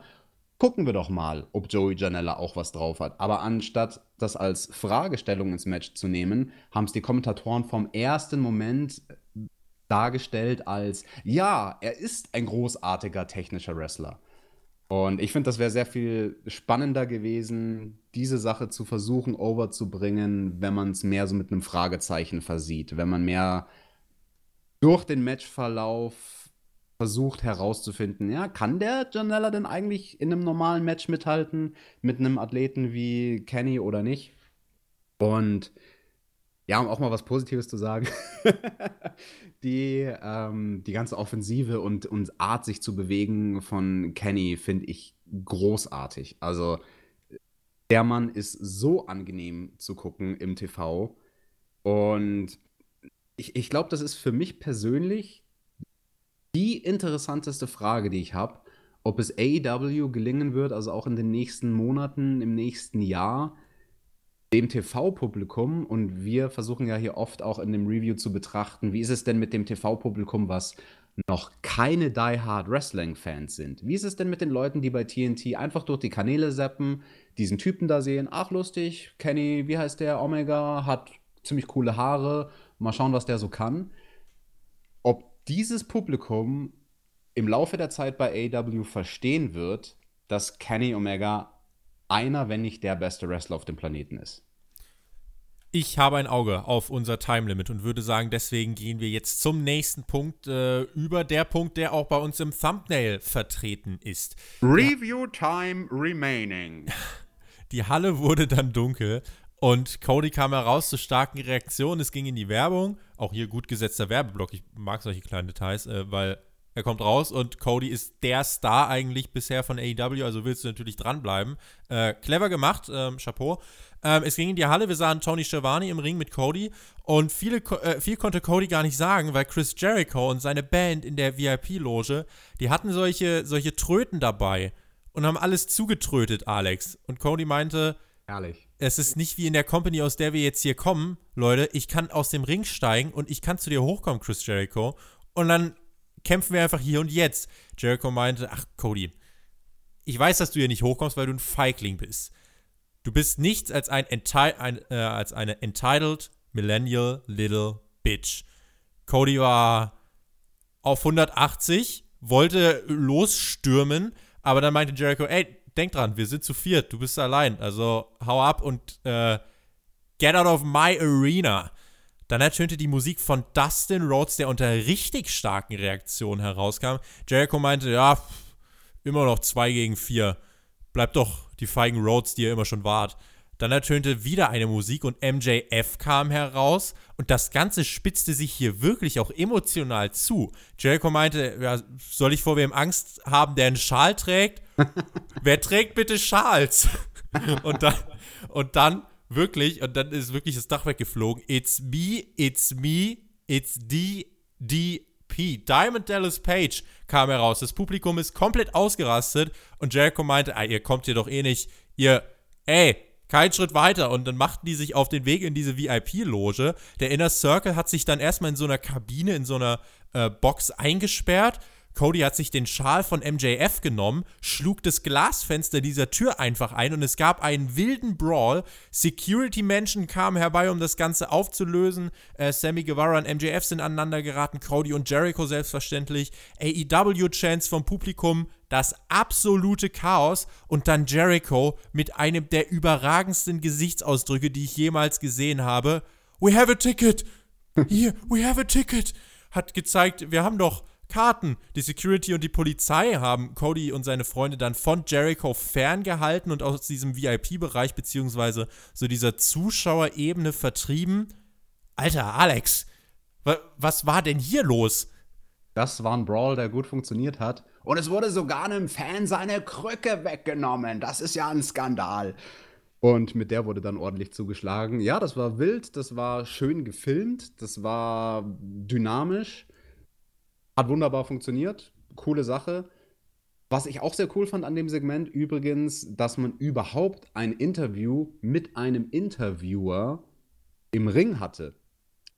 gucken wir doch mal, ob Joey Janella auch was drauf hat. Aber anstatt das als Fragestellung ins Match zu nehmen, haben es die Kommentatoren vom ersten Moment dargestellt als, ja, er ist ein großartiger technischer Wrestler. Und ich finde, das wäre sehr viel spannender gewesen, diese Sache zu versuchen, overzubringen, wenn man es mehr so mit einem Fragezeichen versieht, wenn man mehr durch den Matchverlauf versucht herauszufinden, ja, kann der Janella denn eigentlich in einem normalen Match mithalten mit einem Athleten wie Kenny oder nicht? Und ja, um auch mal was Positives zu sagen, (laughs) die, ähm, die ganze Offensive und, und Art, sich zu bewegen von Kenny, finde ich großartig. Also, der Mann ist so angenehm zu gucken im TV. Und ich, ich glaube, das ist für mich persönlich die interessanteste Frage, die ich habe, ob es AEW gelingen wird, also auch in den nächsten Monaten, im nächsten Jahr, dem TV-Publikum, und wir versuchen ja hier oft auch in dem Review zu betrachten, wie ist es denn mit dem TV-Publikum, was noch keine Die Hard Wrestling-Fans sind? Wie ist es denn mit den Leuten, die bei TNT einfach durch die Kanäle zappen, diesen Typen da sehen, ach lustig, Kenny, wie heißt der, Omega, hat ziemlich coole Haare, mal schauen, was der so kann dieses Publikum im Laufe der Zeit bei AW verstehen wird, dass Kenny Omega einer, wenn nicht der beste Wrestler auf dem Planeten ist. Ich habe ein Auge auf unser Time Limit und würde sagen, deswegen gehen wir jetzt zum nächsten Punkt äh, über der Punkt, der auch bei uns im Thumbnail vertreten ist. Review Time remaining. (laughs) Die Halle wurde dann dunkel und Cody kam heraus zu starken Reaktionen. Es ging in die Werbung. Auch hier gut gesetzter Werbeblock. Ich mag solche kleinen Details, äh, weil Er kommt raus und Cody ist der Star eigentlich bisher von AEW, also willst du natürlich dranbleiben. Äh, clever gemacht, ähm, Chapeau. Ähm, es ging in die Halle, wir sahen Tony Schiavone im Ring mit Cody und viele, äh, viel konnte Cody gar nicht sagen, weil Chris Jericho und seine Band in der VIP-Loge, die hatten solche, solche Tröten dabei und haben alles zugetrötet, Alex. Und Cody meinte, Ehrlich. Es ist nicht wie in der Company, aus der wir jetzt hier kommen, Leute. Ich kann aus dem Ring steigen und ich kann zu dir hochkommen, Chris Jericho. Und dann kämpfen wir einfach hier und jetzt. Jericho meinte, ach, Cody, ich weiß, dass du hier nicht hochkommst, weil du ein Feigling bist. Du bist nichts als, ein, ein äh, als eine entitled millennial little bitch. Cody war auf 180, wollte losstürmen, aber dann meinte Jericho, ey, denk dran, wir sind zu viert, du bist allein. Also hau ab und äh, get out of my arena. Dann ertönte die Musik von Dustin Rhodes, der unter richtig starken Reaktionen herauskam. Jericho meinte, ja, immer noch zwei gegen vier. Bleibt doch die feigen Rhodes, die ihr immer schon wart. Dann ertönte wieder eine Musik und MJF kam heraus und das Ganze spitzte sich hier wirklich auch emotional zu. Jericho meinte, ja, soll ich vor wem Angst haben, der einen Schal trägt? (laughs) Wer trägt bitte Schals? (laughs) und dann, und dann wirklich, und dann ist wirklich das Dach weggeflogen. It's me, it's me, it's DDP. Diamond Dallas Page kam heraus. Das Publikum ist komplett ausgerastet und Jericho meinte, ah, ihr kommt hier doch eh nicht, ihr, ey, kein Schritt weiter. Und dann machten die sich auf den Weg in diese VIP-Loge. Der Inner Circle hat sich dann erstmal in so einer Kabine, in so einer äh, Box eingesperrt. Cody hat sich den Schal von MJF genommen, schlug das Glasfenster dieser Tür einfach ein und es gab einen wilden Brawl. Security-Menschen kamen herbei, um das Ganze aufzulösen. Äh, Sammy Guevara und MJF sind aneinander geraten, Cody und Jericho selbstverständlich. AEW-Chants vom Publikum, das absolute Chaos und dann Jericho mit einem der überragendsten Gesichtsausdrücke, die ich jemals gesehen habe. We have a ticket! Here, we have a ticket! Hat gezeigt, wir haben doch Karten. Die Security und die Polizei haben Cody und seine Freunde dann von Jericho ferngehalten und aus diesem VIP-Bereich beziehungsweise so dieser Zuschauerebene vertrieben. Alter, Alex, was war denn hier los? Das war ein Brawl, der gut funktioniert hat. Und es wurde sogar einem Fan seine Krücke weggenommen. Das ist ja ein Skandal. Und mit der wurde dann ordentlich zugeschlagen. Ja, das war wild, das war schön gefilmt, das war dynamisch. Hat wunderbar funktioniert. Coole Sache. Was ich auch sehr cool fand an dem Segment übrigens, dass man überhaupt ein Interview mit einem Interviewer im Ring hatte.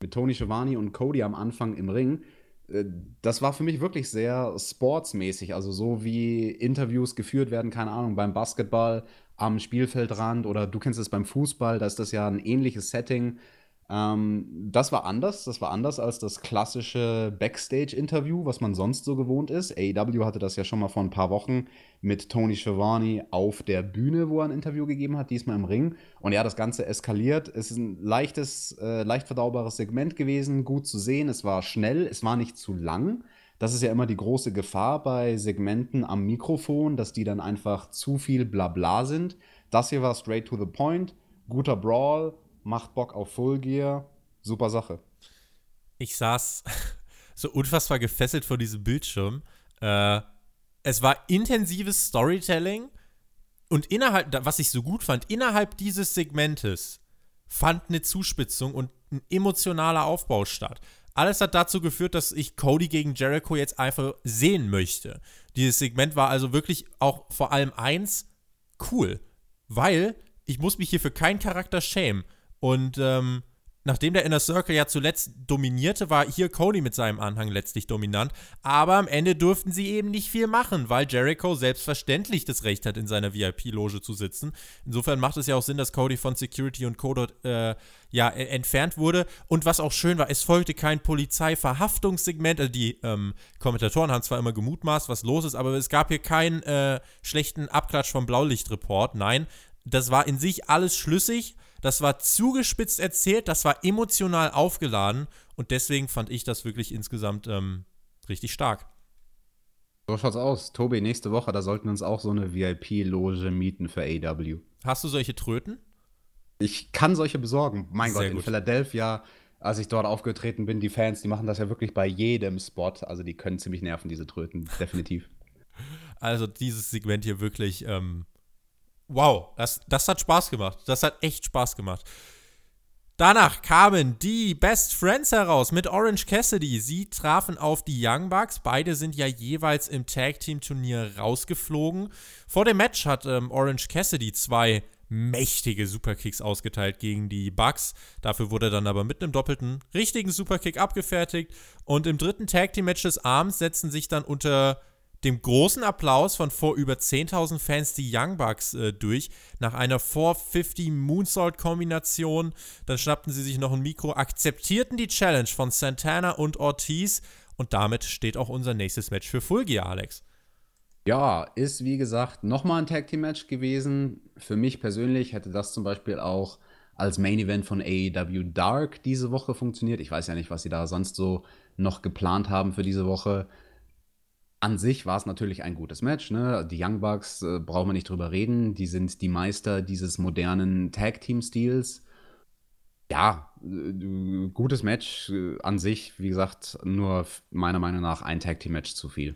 Mit Tony Schiavone und Cody am Anfang im Ring. Äh, das war für mich wirklich sehr sportsmäßig. Also so wie Interviews geführt werden, keine Ahnung, beim Basketball am Spielfeldrand oder du kennst es beim Fußball, da ist das ja ein ähnliches Setting. Ähm, das war anders. Das war anders als das klassische Backstage-Interview, was man sonst so gewohnt ist. AEW hatte das ja schon mal vor ein paar Wochen mit Tony Schiavone auf der Bühne, wo er ein Interview gegeben hat, diesmal im Ring. Und ja, das Ganze eskaliert. Es ist ein leichtes, äh, leicht verdaubares Segment gewesen, gut zu sehen. Es war schnell, es war nicht zu lang. Das ist ja immer die große Gefahr bei Segmenten am Mikrofon, dass die dann einfach zu viel Blabla sind. Das hier war straight to the point, guter Brawl, macht Bock auf Full Gear. Super Sache. Ich saß (laughs) so unfassbar gefesselt vor diesem Bildschirm. Äh, es war intensives Storytelling und innerhalb, was ich so gut fand, innerhalb dieses Segmentes fand eine Zuspitzung und ein emotionaler Aufbau statt. Alles hat dazu geführt, dass ich Cody gegen Jericho jetzt einfach sehen möchte. Dieses Segment war also wirklich auch vor allem eins cool, weil ich muss mich hier für keinen Charakter schämen. Und ähm, nachdem der Inner Circle ja zuletzt dominierte, war hier Cody mit seinem Anhang letztlich dominant. Aber am Ende durften sie eben nicht viel machen, weil Jericho selbstverständlich das Recht hat, in seiner VIP-Loge zu sitzen. Insofern macht es ja auch Sinn, dass Cody von Security und Co. äh, ja, entfernt wurde. Und was auch schön war, es folgte kein Polizeiverhaftungssegment. Also die ähm, Kommentatoren haben zwar immer gemutmaßt, was los ist, aber es gab hier keinen äh, schlechten Abklatsch vom Blaulichtreport. Nein, das war in sich alles schlüssig das war zugespitzt erzählt, das war emotional aufgeladen und deswegen fand ich das wirklich insgesamt ähm, richtig stark. So schaut's aus. Tobi, nächste Woche, da sollten wir uns auch so eine VIP-Loge mieten für AW. Hast du solche Tröten? Ich kann solche besorgen. Mein Sehr Gott, in gut. Philadelphia als ich dort aufgetreten bin, die Fans, die machen das ja wirklich bei jedem Spot. Also die können ziemlich nerven, diese Tröten, definitiv. (laughs) Also dieses Segment hier wirklich, ähm, wow, das, das hat Spaß gemacht. Das hat echt Spaß gemacht. Danach kamen die Best Friends heraus mit Orange Cassidy. Sie trafen auf die Young Bucks. Beide sind ja jeweils im Tag Team Turnier rausgeflogen. Vor dem Match hat ähm, Orange Cassidy zwei mächtige Superkicks ausgeteilt gegen die Bucks. Dafür wurde dann aber mit einem doppelten richtigen Superkick abgefertigt. Und im dritten Tag Team Match des Abends setzen sich dann unter dem großen Applaus von vor über 10.000 Fans die Young Bucks äh, durch. Nach einer 450 Moonsault-Kombination. Dann schnappten sie sich noch ein Mikro, akzeptierten die Challenge von Santana und Ortiz. Und damit steht auch unser nächstes Match für Full Gear, Alex. Ja, ist wie gesagt nochmal ein Tag Team Match gewesen. Für mich persönlich hätte das zum Beispiel auch als Main Event von AEW Dark diese Woche funktioniert. Ich weiß ja nicht, was sie da sonst so noch geplant haben für diese Woche. An sich war es natürlich ein gutes Match. Ne? Die Young Bucks äh, brauchen wir nicht drüber reden. Die sind die Meister dieses modernen Tag Team Stils. Ja, äh, gutes Match äh, an sich. Wie gesagt, nur meiner Meinung nach ein Tag Team Match zu viel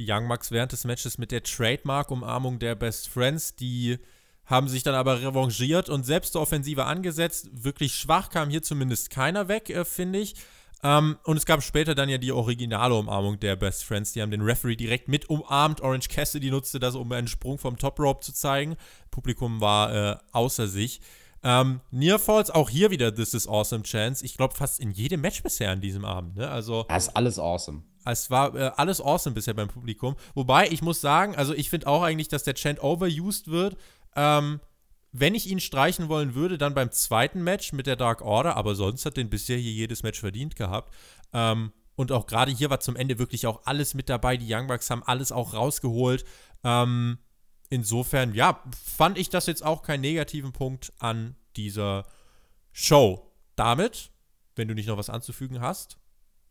die Young Bucks während des Matches mit der Trademark-Umarmung der Best Friends. Die haben sich dann aber revanchiert und selbst zur Offensive angesetzt. Wirklich schwach kam hier zumindest keiner weg, äh, finde ich. Ähm, und es gab später dann ja die originale Umarmung der Best Friends. Die haben den Referee direkt mit umarmt. Orange Cassidy nutzte das, um einen Sprung vom Top Rope zu zeigen. Publikum war äh, außer sich. Ähm, Near Falls, auch hier wieder This is Awesome Chance. Ich glaube, fast in jedem Match bisher an diesem Abend. Ne? Also, das ist alles awesome. Es war äh, alles awesome bisher beim Publikum. Wobei, ich muss sagen, also ich finde auch eigentlich, dass der Chant overused wird. Ähm, wenn ich ihn streichen wollen würde, dann beim zweiten Match mit der Dark Order, aber sonst hat den bisher hier jedes Match verdient gehabt. Ähm, und auch gerade hier war zum Ende wirklich auch alles mit dabei. Die Young Bucks haben alles auch rausgeholt. Ähm, insofern, ja, fand ich das jetzt auch keinen negativen Punkt an dieser Show. Damit, wenn du nicht noch was anzufügen hast.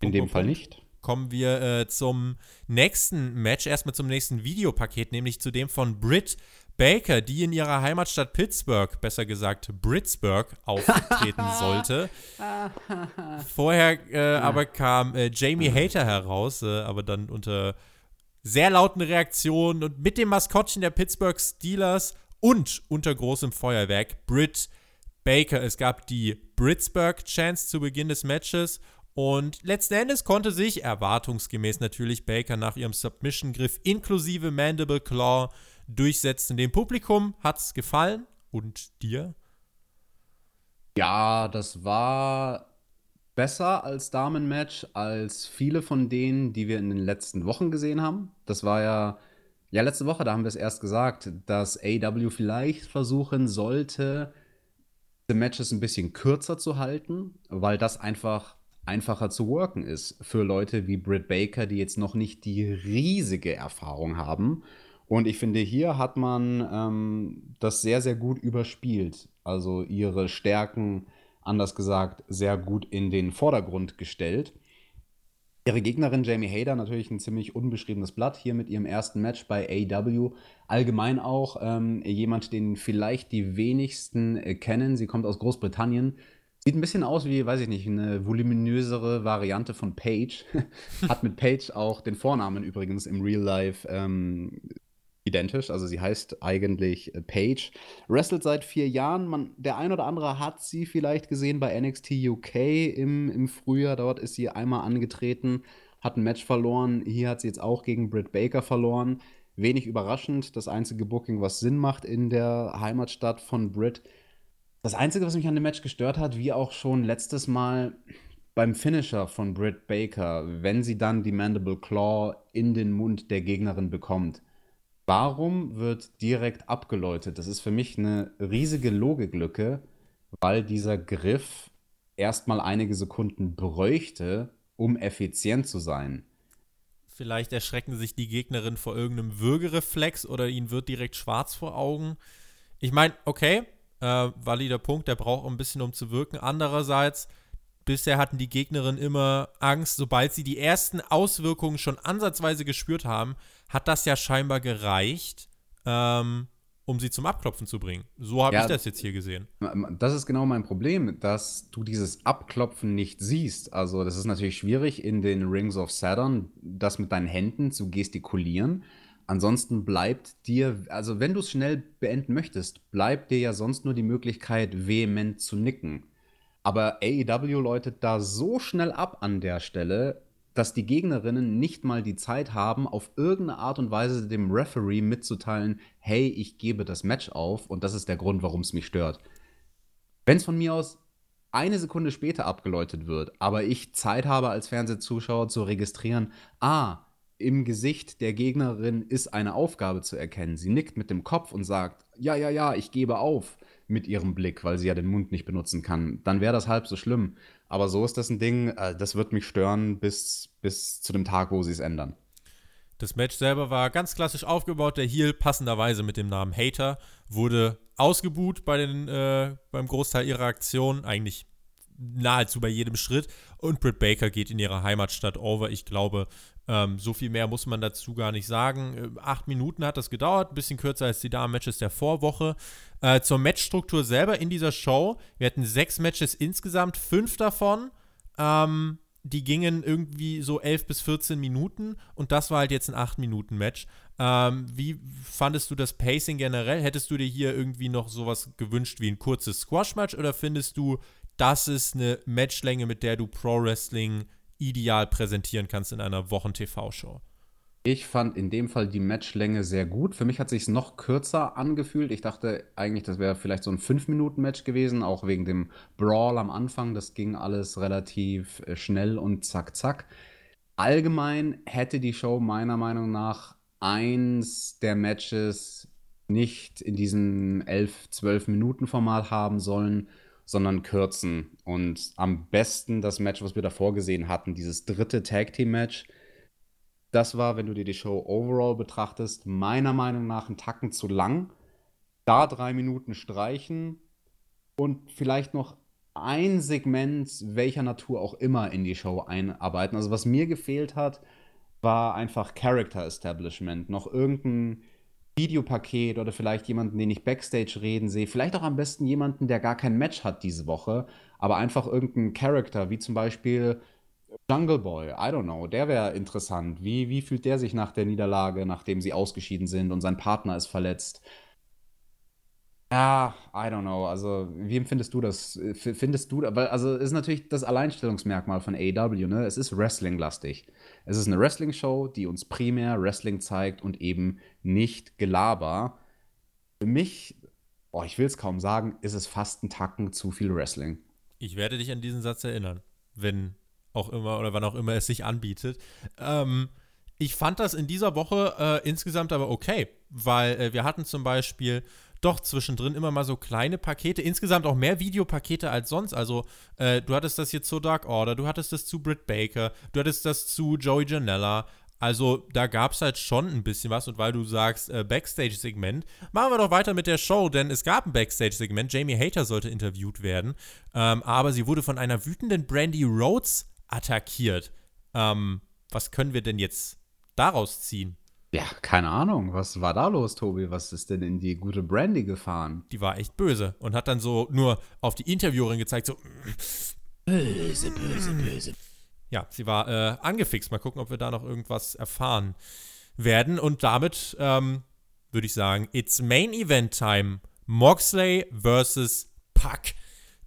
In dem Fall nicht kommen wir äh, zum nächsten Match, erstmal zum nächsten Videopaket, nämlich zu dem von Britt Baker, die in ihrer Heimatstadt Pittsburgh, besser gesagt Britsburg, auftreten (laughs) sollte. (laughs) Vorher äh, aber kam äh, Jamie Hater heraus, äh, aber dann unter sehr lauten Reaktionen und mit dem Maskottchen der Pittsburgh Steelers und unter großem Feuerwerk Britt Baker. Es gab die Britsburg Chance zu Beginn des Matches und letzten Endes konnte sich erwartungsgemäß natürlich Baker nach ihrem Submission-Griff inklusive Mandible Claw durchsetzen. Dem Publikum hat's gefallen und dir? Ja, das war besser als Damenmatch als viele von denen, die wir in den letzten Wochen gesehen haben. Das war ja, ja, letzte Woche, da haben wir es erst gesagt, dass AW vielleicht versuchen sollte, die Matches ein bisschen kürzer zu halten, weil das einfach einfacher zu worken ist für Leute wie Britt Baker, die jetzt noch nicht die riesige Erfahrung haben. Und ich finde, hier hat man ähm, das sehr, sehr gut überspielt. Also ihre Stärken, anders gesagt, sehr gut in den Vordergrund gestellt. Ihre Gegnerin Jamie Hader natürlich ein ziemlich unbeschriebenes Blatt hier mit ihrem ersten Match bei AW. Allgemein auch ähm, jemand, den vielleicht die wenigsten äh, kennen. Sie kommt aus Großbritannien, Sieht ein bisschen aus wie, weiß ich nicht, eine voluminösere Variante von Paige. (laughs) Hat mit Paige auch den Vornamen übrigens im Real Life ähm, identisch. Also sie heißt eigentlich äh, Paige. Wrestelt seit vier Jahren. Man, der ein oder andere hat sie vielleicht gesehen bei NXT UK im, im Frühjahr. Dort ist sie einmal angetreten, hat ein Match verloren. Hier hat sie jetzt auch gegen Britt Baker verloren. Wenig überraschend. Das einzige Booking, was Sinn macht in der Heimatstadt von Britt. Das Einzige, was mich an dem Match gestört hat, wie auch schon letztes Mal beim Finisher von Britt Baker, wenn sie dann die Mandible Claw in den Mund der Gegnerin bekommt. Warum wird direkt abgeläutet? Das ist für mich eine riesige Logiklücke, weil dieser Griff erstmal einige Sekunden bräuchte, um effizient zu sein. Vielleicht erschrecken sich die Gegnerin vor irgendeinem Würgereflex oder ihnen wird direkt schwarz vor Augen. Ich meine, okay, äh, valider Punkt, der braucht ein bisschen, um zu wirken. Andererseits, bisher hatten die Gegnerinnen immer Angst, sobald sie die ersten Auswirkungen schon ansatzweise gespürt haben, hat das ja scheinbar gereicht, ähm, um sie zum Abklopfen zu bringen. So habe ja, ich das jetzt hier gesehen. Das ist genau mein Problem, dass du dieses Abklopfen nicht siehst. Also, das ist natürlich schwierig, in den Rings of Saturn das mit deinen Händen zu gestikulieren. Ansonsten bleibt dir, also wenn du es schnell beenden möchtest, bleibt dir ja sonst nur die Möglichkeit, vehement zu nicken. Aber AEW läutet da so schnell ab an der Stelle, dass die Gegnerinnen nicht mal die Zeit haben, auf irgendeine Art und Weise dem Referee mitzuteilen, hey, ich gebe das Match auf und das ist der Grund, warum es mich stört. Wenn es von mir aus eine Sekunde später abgeläutet wird, aber ich Zeit habe als Fernsehzuschauer zu registrieren, ah, im Gesicht der Gegnerin ist eine Aufgabe zu erkennen. Sie nickt mit dem Kopf und sagt, ja, ja, ja, ich gebe auf mit ihrem Blick, weil sie ja den Mund nicht benutzen kann. Dann wäre das halb so schlimm. Aber so ist das ein Ding, äh, das wird mich stören bis, bis zu dem Tag, wo sie es ändern. Das Match selber war ganz klassisch aufgebaut. Der Heel, passenderweise mit dem Namen Hater, wurde ausgebuht bei den, äh, beim Großteil ihrer Aktionen. Eigentlich nahezu bei jedem Schritt. Und Britt Baker geht in ihre Heimatstadt over. Ich glaube, ähm, so viel mehr muss man dazu gar nicht sagen. Äh, acht Minuten hat das gedauert, ein bisschen kürzer als die Damen-Matches der Vorwoche. Äh, zur Matchstruktur selber in dieser Show. Wir hatten sechs Matches insgesamt, fünf davon. Ähm, die gingen irgendwie so 11 bis 14 Minuten und das war halt jetzt ein 8-Minuten-Match. Ähm, wie fandest du das Pacing generell? Hättest du dir hier irgendwie noch sowas gewünscht wie ein kurzes Squash-Match oder findest du, das ist eine Matchlänge, mit der du Pro-Wrestling ideal präsentieren kannst in einer Wochen-TV-Show. Ich fand in dem Fall die Matchlänge sehr gut. Für mich hat sich noch kürzer angefühlt. Ich dachte eigentlich, das wäre vielleicht so ein 5-Minuten-Match gewesen, auch wegen dem Brawl am Anfang. Das ging alles relativ äh, schnell und zack, zack. Allgemein hätte die Show meiner Meinung nach eins der Matches nicht in diesem 11-12 Minuten Format haben sollen, sondern kürzen. Und am besten das Match, was wir davor gesehen hatten, dieses dritte Tag Team Match. Das war, wenn du dir die Show overall betrachtest, meiner Meinung nach ein Tacken zu lang. Da drei Minuten streichen und vielleicht noch ein Segment welcher Natur auch immer in die Show einarbeiten. Also was mir gefehlt hat, war einfach Character Establishment. Noch irgendein Videopaket oder vielleicht jemanden, den ich Backstage reden sehe. Vielleicht auch am besten jemanden, der gar kein Match hat diese Woche, aber einfach irgendeinen Charakter, wie zum Beispiel Jungle Boy. I don't know. Der wäre interessant. Wie, wie fühlt der sich nach der Niederlage, nachdem sie ausgeschieden sind und sein Partner ist verletzt? Ja, I don't know. Also, wie empfindest du das? Findest du, weil, also, ist natürlich das Alleinstellungsmerkmal von AEW, ne? Es ist Wrestling-lastig. Es ist eine Wrestling-Show, die uns primär Wrestling zeigt und eben nicht Gelaber. Für mich, oh, ich will es kaum sagen, ist es fast ein Tacken zu viel Wrestling. Ich werde dich an diesen Satz erinnern, wenn auch immer oder wann auch immer es sich anbietet. Ähm, ich fand das in dieser Woche äh, insgesamt aber okay, weil äh, wir hatten zum Beispiel doch zwischendrin immer mal so kleine Pakete, insgesamt auch mehr Videopakete als sonst. Also, äh, du hattest das hier zu Dark Order, du hattest das zu Britt Baker, du hattest das zu Joey Janella. Also, da gab es halt schon ein bisschen was. Und weil du sagst, äh, Backstage-Segment, machen wir doch weiter mit der Show, denn es gab ein Backstage-Segment. Jamie Hater sollte interviewt werden, ähm, aber sie wurde von einer wütenden Brandy Rhodes attackiert. Ähm, was können wir denn jetzt daraus ziehen? Ja, keine Ahnung. Was war da los, Tobi? Was ist denn in die gute Brandy gefahren? Die war echt böse und hat dann so nur auf die Interviewerin gezeigt, so böse, böse, böse. Ja, sie war äh, angefixt. Mal gucken, ob wir da noch irgendwas erfahren werden. Und damit ähm, würde ich sagen, it's Main Event Time. Moxley versus Puck.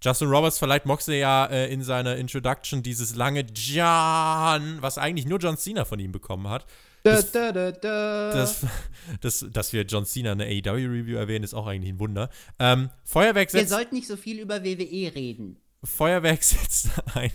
Justin Roberts verleiht Moxley ja äh, in seiner Introduction dieses lange John, was eigentlich nur John Cena von ihm bekommen hat. Das, da, da, da, das, das, dass wir John Cena eine AEW-Review erwähnen, ist auch eigentlich ein Wunder. Ähm, Feuerwerk. Wir sollten nicht so viel über WWE reden. Feuerwerk (laughs) setzt ein.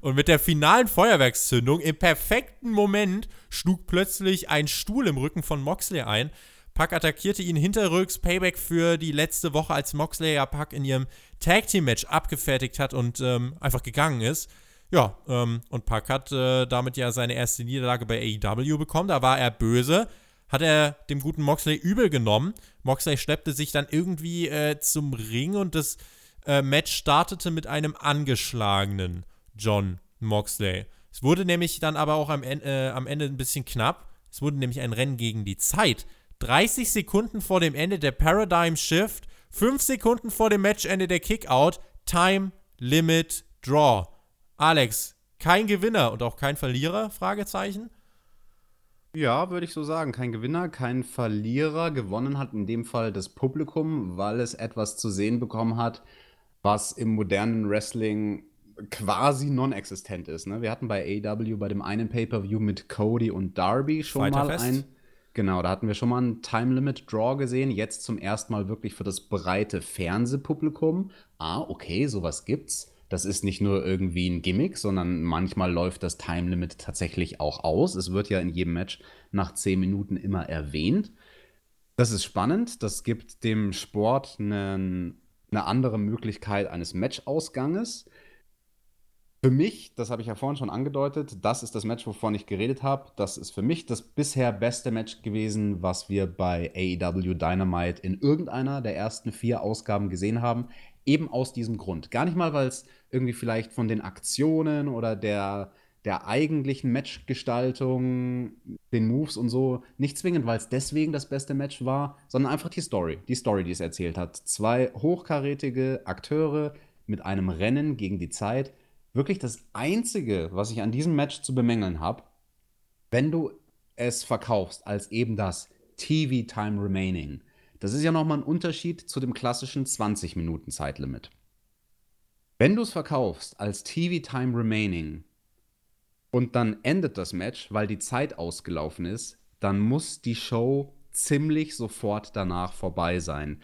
Und mit der finalen Feuerwerkszündung im perfekten Moment schlug plötzlich ein Stuhl im Rücken von Moxley ein. Pack attackierte ihn hinterrücks. Payback für die letzte Woche, als Moxley ja Pack in ihrem Tag Team Match abgefertigt hat und ähm, einfach gegangen ist. Ja, ähm, und Pack hat äh, damit ja seine erste Niederlage bei AEW bekommen. Da war er böse, hat er dem guten Moxley übel genommen. Moxley schleppte sich dann irgendwie äh, zum Ring und das äh, Match startete mit einem angeschlagenen John Moxley. Es wurde nämlich dann aber auch am, äh, am Ende ein bisschen knapp. Es wurde nämlich ein Rennen gegen die Zeit. 30 Sekunden vor dem Ende der Paradigm Shift, 5 Sekunden vor dem Matchende der Kickout, Time Limit Draw. Alex, kein Gewinner und auch kein Verlierer? Fragezeichen. Ja, würde ich so sagen. Kein Gewinner, kein Verlierer. Gewonnen hat in dem Fall das Publikum, weil es etwas zu sehen bekommen hat, was im modernen Wrestling quasi non-existent ist. Ne? Wir hatten bei AEW bei dem einen Pay-Per-View mit Cody und Darby schon mal ein. Genau, da hatten wir schon mal ein Time Limit Draw gesehen. Jetzt zum ersten Mal wirklich für das breite Fernsehpublikum. Ah, okay, sowas gibt's. Das ist nicht nur irgendwie ein Gimmick, sondern manchmal läuft das Time Limit tatsächlich auch aus. Es wird ja in jedem Match nach 10 Minuten immer erwähnt. Das ist spannend. Das gibt dem Sport einen, eine andere Möglichkeit eines Matchausganges. Für mich, das habe ich ja vorhin schon angedeutet, das ist das Match, wovon ich geredet habe. Das ist für mich das bisher beste Match gewesen, was wir bei AEW Dynamite in irgendeiner der ersten vier Ausgaben gesehen haben. Eben aus diesem Grund. Gar nicht mal, weil es irgendwie vielleicht von den Aktionen oder der, der eigentlichen Matchgestaltung, den Moves und so, nicht zwingend, weil es deswegen das beste Match war, sondern einfach die Story. Die Story, die es erzählt hat. Zwei hochkarätige Akteure mit einem Rennen gegen die Zeit wirklich das Einzige, was ich an diesem Match zu bemängeln habe, wenn du es verkaufst als eben das TV Time Remaining, das ist ja nochmal ein Unterschied zu dem klassischen 20 Minuten Zeitlimit. Wenn du es verkaufst als TV Time Remaining und dann endet das Match, weil die Zeit ausgelaufen ist, dann muss die Show ziemlich sofort danach vorbei sein.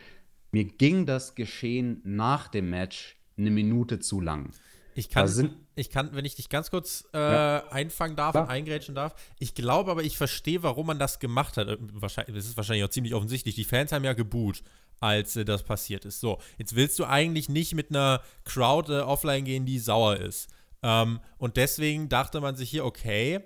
Mir ging das Geschehen nach dem Match eine Minute zu lang. Ich kann, sind, ich kann, wenn ich dich ganz kurz äh, ja. einfangen darf Klar. und eingrätschen darf, ich glaube aber, ich verstehe, warum man das gemacht hat. Äh, wahrscheinlich, das ist wahrscheinlich auch ziemlich offensichtlich. Die Fans haben ja geboot, als äh, das passiert ist. So, jetzt willst du eigentlich nicht mit einer Crowd äh, offline gehen, die sauer ist. Ähm, und deswegen dachte man sich hier, okay,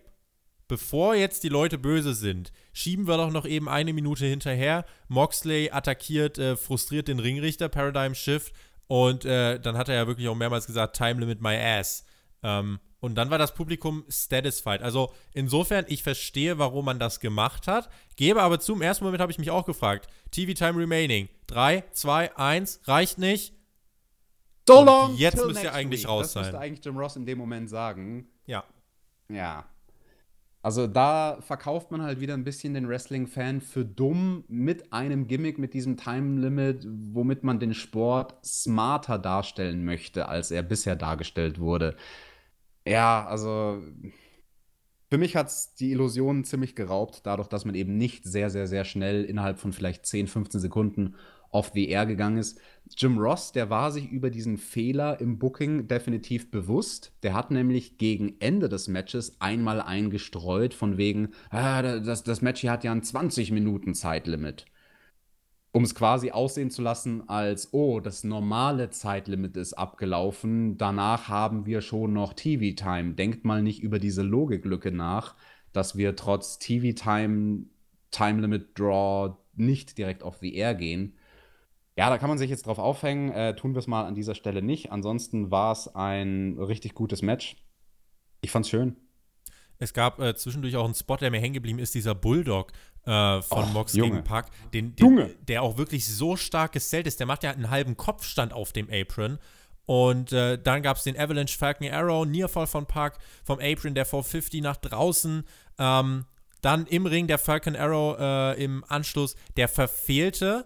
bevor jetzt die Leute böse sind, schieben wir doch noch eben eine Minute hinterher. Moxley attackiert äh, frustriert den Ringrichter, Paradigm Shift und äh, dann hat er ja wirklich auch mehrmals gesagt, Time Limit my ass. Ähm, und dann war das Publikum satisfied. Also insofern, ich verstehe, warum man das gemacht hat. Gebe aber zu, im ersten Moment habe ich mich auch gefragt. TV Time Remaining. 3, 2, 1, reicht nicht. So long. Und jetzt müsste er eigentlich week. raus das sein. Das müsste eigentlich Jim Ross in dem Moment sagen. Ja. Ja. Also da verkauft man halt wieder ein bisschen den Wrestling-Fan für dumm mit einem Gimmick, mit diesem Time-Limit, womit man den Sport smarter darstellen möchte, als er bisher dargestellt wurde. Ja, also für mich hat es die Illusion ziemlich geraubt, dadurch, dass man eben nicht sehr, sehr, sehr schnell innerhalb von vielleicht 10, 15 Sekunden off the air gegangen ist. Jim Ross, der war sich über diesen Fehler im Booking definitiv bewusst. Der hat nämlich gegen Ende des Matches einmal eingestreut, von wegen, ah, das, das Match hier hat ja ein 20 Minuten Zeitlimit. Um es quasi aussehen zu lassen, als, oh, das normale Zeitlimit ist abgelaufen, danach haben wir schon noch TV-Time. Denkt mal nicht über diese Logiklücke nach, dass wir trotz TV-Time, Time Limit Draw nicht direkt auf the air gehen ja, da kann man sich jetzt drauf aufhängen. Äh, tun wir es mal an dieser Stelle nicht. Ansonsten war es ein richtig gutes Match. Ich fand's schön. Es gab äh, zwischendurch auch einen Spot, der mir hängen geblieben ist, dieser Bulldog äh, von Och, Mox Junge. gegen Pack, den, den, der auch wirklich so stark gesellt ist. Der macht ja einen halben Kopfstand auf dem Apron. Und äh, dann gab es den Avalanche Falcon Arrow, Nearfall von Pack, vom Apron der 450 nach draußen. Ähm, dann im Ring der Falcon Arrow äh, im Anschluss, der verfehlte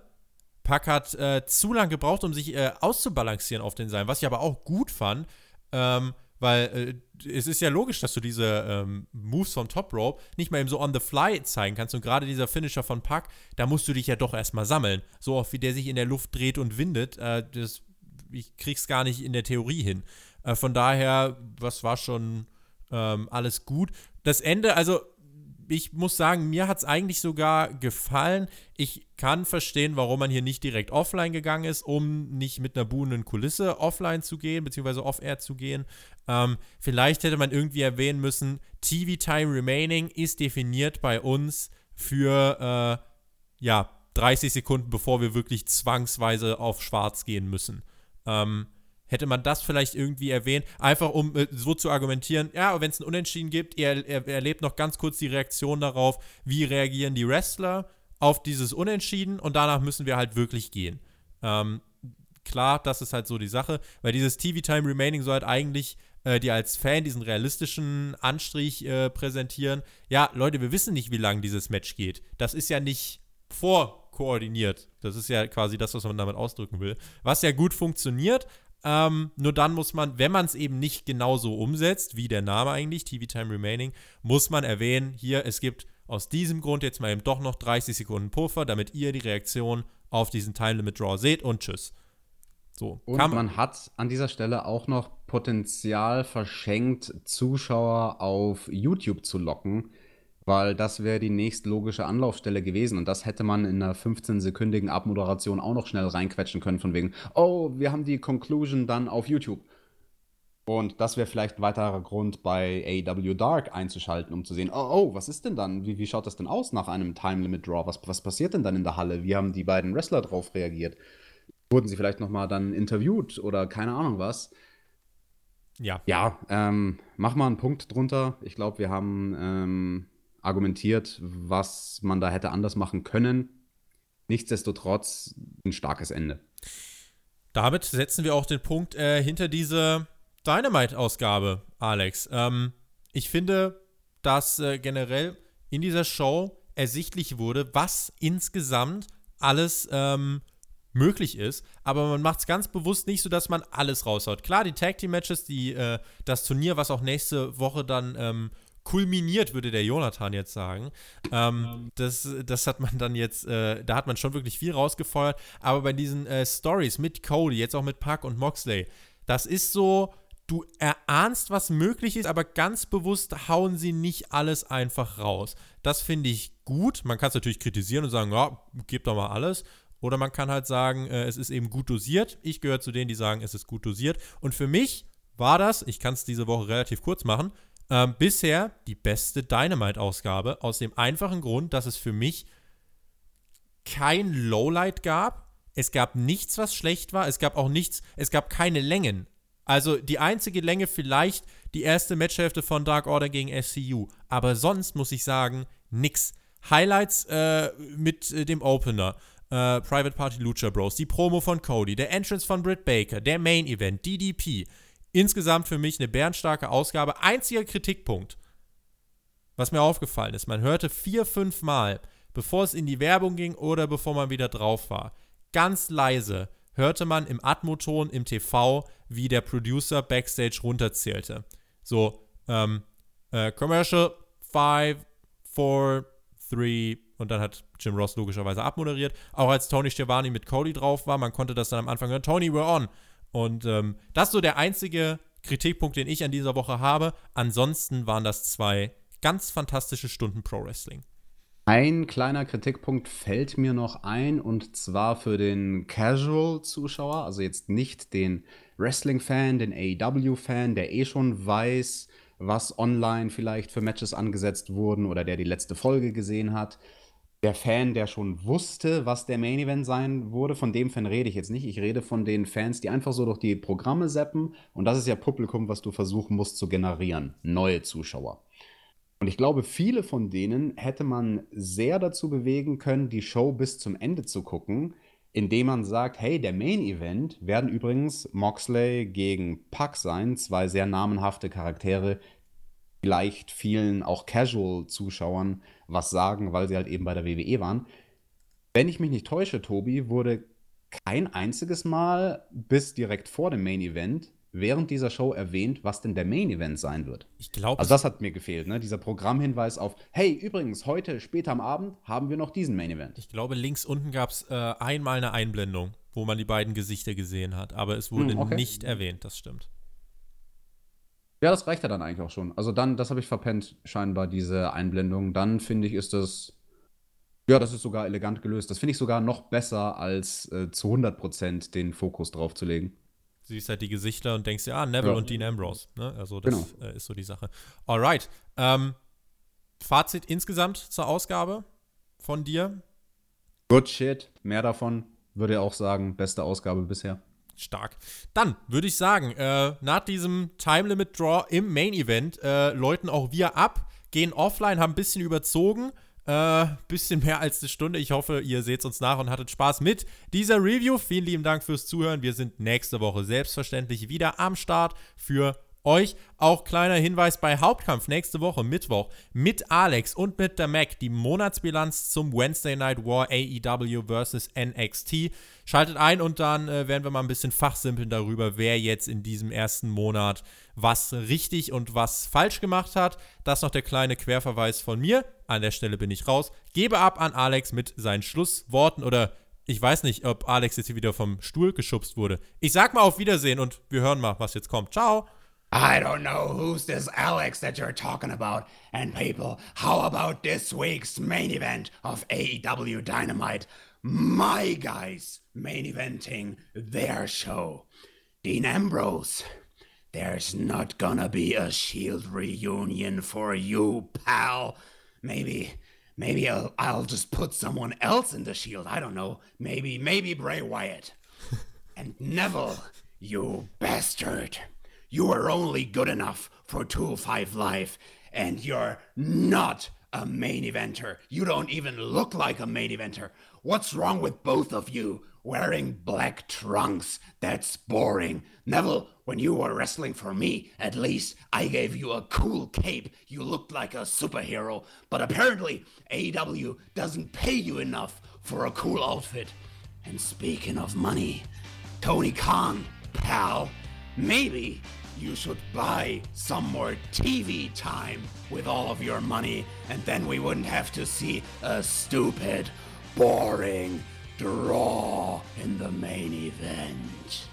Pack hat äh, zu lange gebraucht, um sich äh, auszubalancieren auf den Seilen, was ich aber auch gut fand, ähm, weil äh, es ist ja logisch, dass du diese ähm, Moves vom Top Rope nicht mal eben so on the fly zeigen kannst. Und gerade dieser Finisher von Pack, da musst du dich ja doch erstmal sammeln. So oft wie der sich in der Luft dreht und windet, äh, das, ich krieg's gar nicht in der Theorie hin. Äh, von daher, was war schon ähm, alles gut. Das Ende, also ich muss sagen, mir hat es eigentlich sogar gefallen. Ich kann verstehen, warum man hier nicht direkt offline gegangen ist, um nicht mit einer buhenden Kulisse offline zu gehen, beziehungsweise off-air zu gehen. Ähm, vielleicht hätte man irgendwie erwähnen müssen, TV Time Remaining ist definiert bei uns für, äh, ja, 30 Sekunden, bevor wir wirklich zwangsweise auf schwarz gehen müssen. Ähm, hätte man das vielleicht irgendwie erwähnt, einfach um äh, so zu argumentieren, ja, wenn es ein Unentschieden gibt, er, er erlebt noch ganz kurz die Reaktion darauf, wie reagieren die Wrestler auf dieses Unentschieden und danach müssen wir halt wirklich gehen. Ähm, klar, das ist halt so die Sache, weil dieses TV-Time Remaining soll halt eigentlich äh, dir als Fan diesen realistischen Anstrich äh, präsentieren. Ja, Leute, wir wissen nicht, wie lange dieses Match geht. Das ist ja nicht vorkoordiniert. Das ist ja quasi das, was man damit ausdrücken will. Was ja gut funktioniert, ähm, nur dann muss man, wenn man es eben nicht genauso umsetzt, wie der Name eigentlich, TV Time Remaining, muss man erwähnen, hier, es gibt aus diesem Grund jetzt mal eben doch noch 30 Sekunden Puffer, damit ihr die Reaktion auf diesen Time Limit Draw seht und tschüss. So, und man, man hat an dieser Stelle auch noch Potenzial verschenkt, Zuschauer auf YouTube zu locken, weil das wäre die nächstlogische Anlaufstelle gewesen und das hätte man in einer 15-sekündigen Abmoderation auch noch schnell reinquetschen können, von wegen, oh, wir haben die Conclusion dann auf YouTube. Und das wäre vielleicht ein weiterer Grund, bei AW Dark einzuschalten, um zu sehen, oh, oh was ist denn dann? Wie, wie schaut das denn aus nach einem Time Limit Draw? Was, was passiert denn dann in der Halle? Wie haben die beiden Wrestler drauf reagiert? Wurden sie vielleicht nochmal dann interviewt oder keine Ahnung was? Ja. Ja, ähm, mach mal einen Punkt drunter. Ich glaube, wir haben ähm, argumentiert, was man da hätte anders machen können. Nichtsdestotrotz ein starkes Ende. Damit setzen wir auch den Punkt äh, hinter diese Dynamite-Ausgabe, Alex. Ähm, ich finde, dass äh, generell in dieser Show ersichtlich wurde, was insgesamt alles ähm, möglich ist, aber man macht es ganz bewusst nicht so, dass man alles raushaut. Klar, die Tag Team Matches, die, äh, das Turnier, was auch nächste Woche dann ähm, kulminiert, würde der Jonathan jetzt sagen. Ähm, das, das hat man dann jetzt, äh, da hat man schon wirklich viel rausgefeuert. Aber bei diesen äh, Stories mit Cody, jetzt auch mit Puck und Moxley, das ist so, du erahnst, was möglich ist, aber ganz bewusst hauen sie nicht alles einfach raus. Das finde ich gut. Man kann es natürlich kritisieren und sagen, ja, gib doch mal alles. Oder man kann halt sagen, äh, es ist eben gut dosiert. Ich gehöre zu denen, die sagen, es ist gut dosiert. Und für mich war das, ich kann es diese Woche relativ kurz machen, ähm, bisher die beste Dynamite-Ausgabe. Aus dem einfachen Grund, dass es für mich kein Lowlight gab. Es gab nichts, was schlecht war. Es gab auch nichts, es gab keine Längen. Also die einzige Länge vielleicht die erste Matchhälfte von Dark Order gegen SCU. Aber sonst muss ich sagen, nix. Highlights äh, mit äh, dem Opener äh, Private Party Lucha Bros, die Promo von Cody, der Entrance von Britt Baker, der Main Event, DDP. Insgesamt für mich eine bärenstarke Ausgabe. Einziger Kritikpunkt, was mir aufgefallen ist, man hörte vier, fünf Mal, bevor es in die Werbung ging oder bevor man wieder drauf war, ganz leise hörte man im Atmoton im TV, wie der Producer backstage runterzählte. So, ähm, äh, Commercial 5, 4, 3, und dann hat Jim Ross logischerweise abmoderiert. Auch als Tony Schiavone mit Cody drauf war, man konnte das dann am Anfang hören, Tony, we're on. Und ähm, das ist so der einzige Kritikpunkt, den ich an dieser Woche habe. Ansonsten waren das zwei ganz fantastische Stunden Pro Wrestling. Ein kleiner Kritikpunkt fällt mir noch ein und zwar für den Casual-Zuschauer, also jetzt nicht den Wrestling-Fan, den AEW-Fan, der eh schon weiß, was online vielleicht für Matches angesetzt wurden oder der die letzte Folge gesehen hat der Fan, der schon wusste, was der Main Event sein wurde, von dem Fan rede ich jetzt nicht. Ich rede von den Fans, die einfach so durch die Programme seppen. Und das ist ja Publikum, was du versuchen musst zu generieren. Neue Zuschauer. Und ich glaube, viele von denen hätte man sehr dazu bewegen können, die Show bis zum Ende zu gucken, indem man sagt, hey, der Main Event werden übrigens Moxley gegen Puck sein, zwei sehr namenhafte Charaktere, vielleicht vielen auch Casual-Zuschauern was sagen, weil sie halt eben bei der WWE waren. Wenn ich mich nicht täusche, Tobi, wurde kein einziges Mal bis direkt vor dem Main Event während dieser Show erwähnt, was denn der Main Event sein wird. Ich glaube. Also das hat mir gefehlt, ne? Dieser Programmhinweis auf, hey, übrigens, heute, später am Abend, haben wir noch diesen Main Event. Ich glaube, links unten gab es äh, einmal eine Einblendung, wo man die beiden Gesichter gesehen hat, aber es wurde hm, okay. nicht erwähnt, das stimmt. Ja, das reicht ja dann eigentlich auch schon. Also dann, das habe ich verpennt, scheinbar, diese Einblendung. Dann finde ich, ist das, ja, das ist sogar elegant gelöst. Das finde ich sogar noch besser, als äh, zu 100% den Fokus drauf zu legen. Siehst halt die Gesichter und denkst, ja, Neville ja. und Dean Ambrose. Ne? Also das genau. äh, ist so die Sache. Alright. Ähm, Fazit insgesamt zur Ausgabe von dir? Good shit. Mehr davon. Würde auch sagen, beste Ausgabe bisher. Stark. Dann würde ich sagen, äh, nach diesem Time Limit Draw im Main Event äh, läuten auch wir ab, gehen offline, haben ein bisschen überzogen. Äh, bisschen mehr als eine Stunde. Ich hoffe, ihr seht uns nach und hattet Spaß mit dieser Review. Vielen lieben Dank fürs Zuhören. Wir sind nächste Woche selbstverständlich wieder am Start für euch. Auch kleiner Hinweis bei Hauptkampf nächste Woche, Mittwoch, mit Alex und mit der Mac, die Monatsbilanz zum Wednesday Night War AEW vs. NXT. Schaltet ein und dann äh, werden wir mal ein bisschen fachsimpeln darüber, wer jetzt in diesem ersten Monat was richtig und was falsch gemacht hat. Das noch der kleine Querverweis von mir. An der Stelle bin ich raus. Gebe ab an Alex mit seinen Schlussworten oder ich weiß nicht, ob Alex jetzt hier wieder vom Stuhl geschubst wurde. Ich sag mal auf Wiedersehen und wir hören mal, was jetzt kommt. Ciao. I don't know who's this Alex that you're talking about. And people, how about this week's main event of AEW Dynamite? My guys main eventing their show. Dean Ambrose. There's not gonna be a Shield reunion for you, pal. Maybe, maybe I'll, I'll just put someone else in the Shield. I don't know. Maybe, maybe Bray Wyatt. (laughs) and Neville, you bastard. You are only good enough for 205 Live, and you're not a main eventer. You don't even look like a main eventer. What's wrong with both of you? Wearing black trunks. That's boring. Neville, when you were wrestling for me, at least I gave you a cool cape. You looked like a superhero. But apparently, AEW doesn't pay you enough for a cool outfit. And speaking of money, Tony Khan, pal, maybe you should buy some more TV time with all of your money, and then we wouldn't have to see a stupid, boring draw in the main event.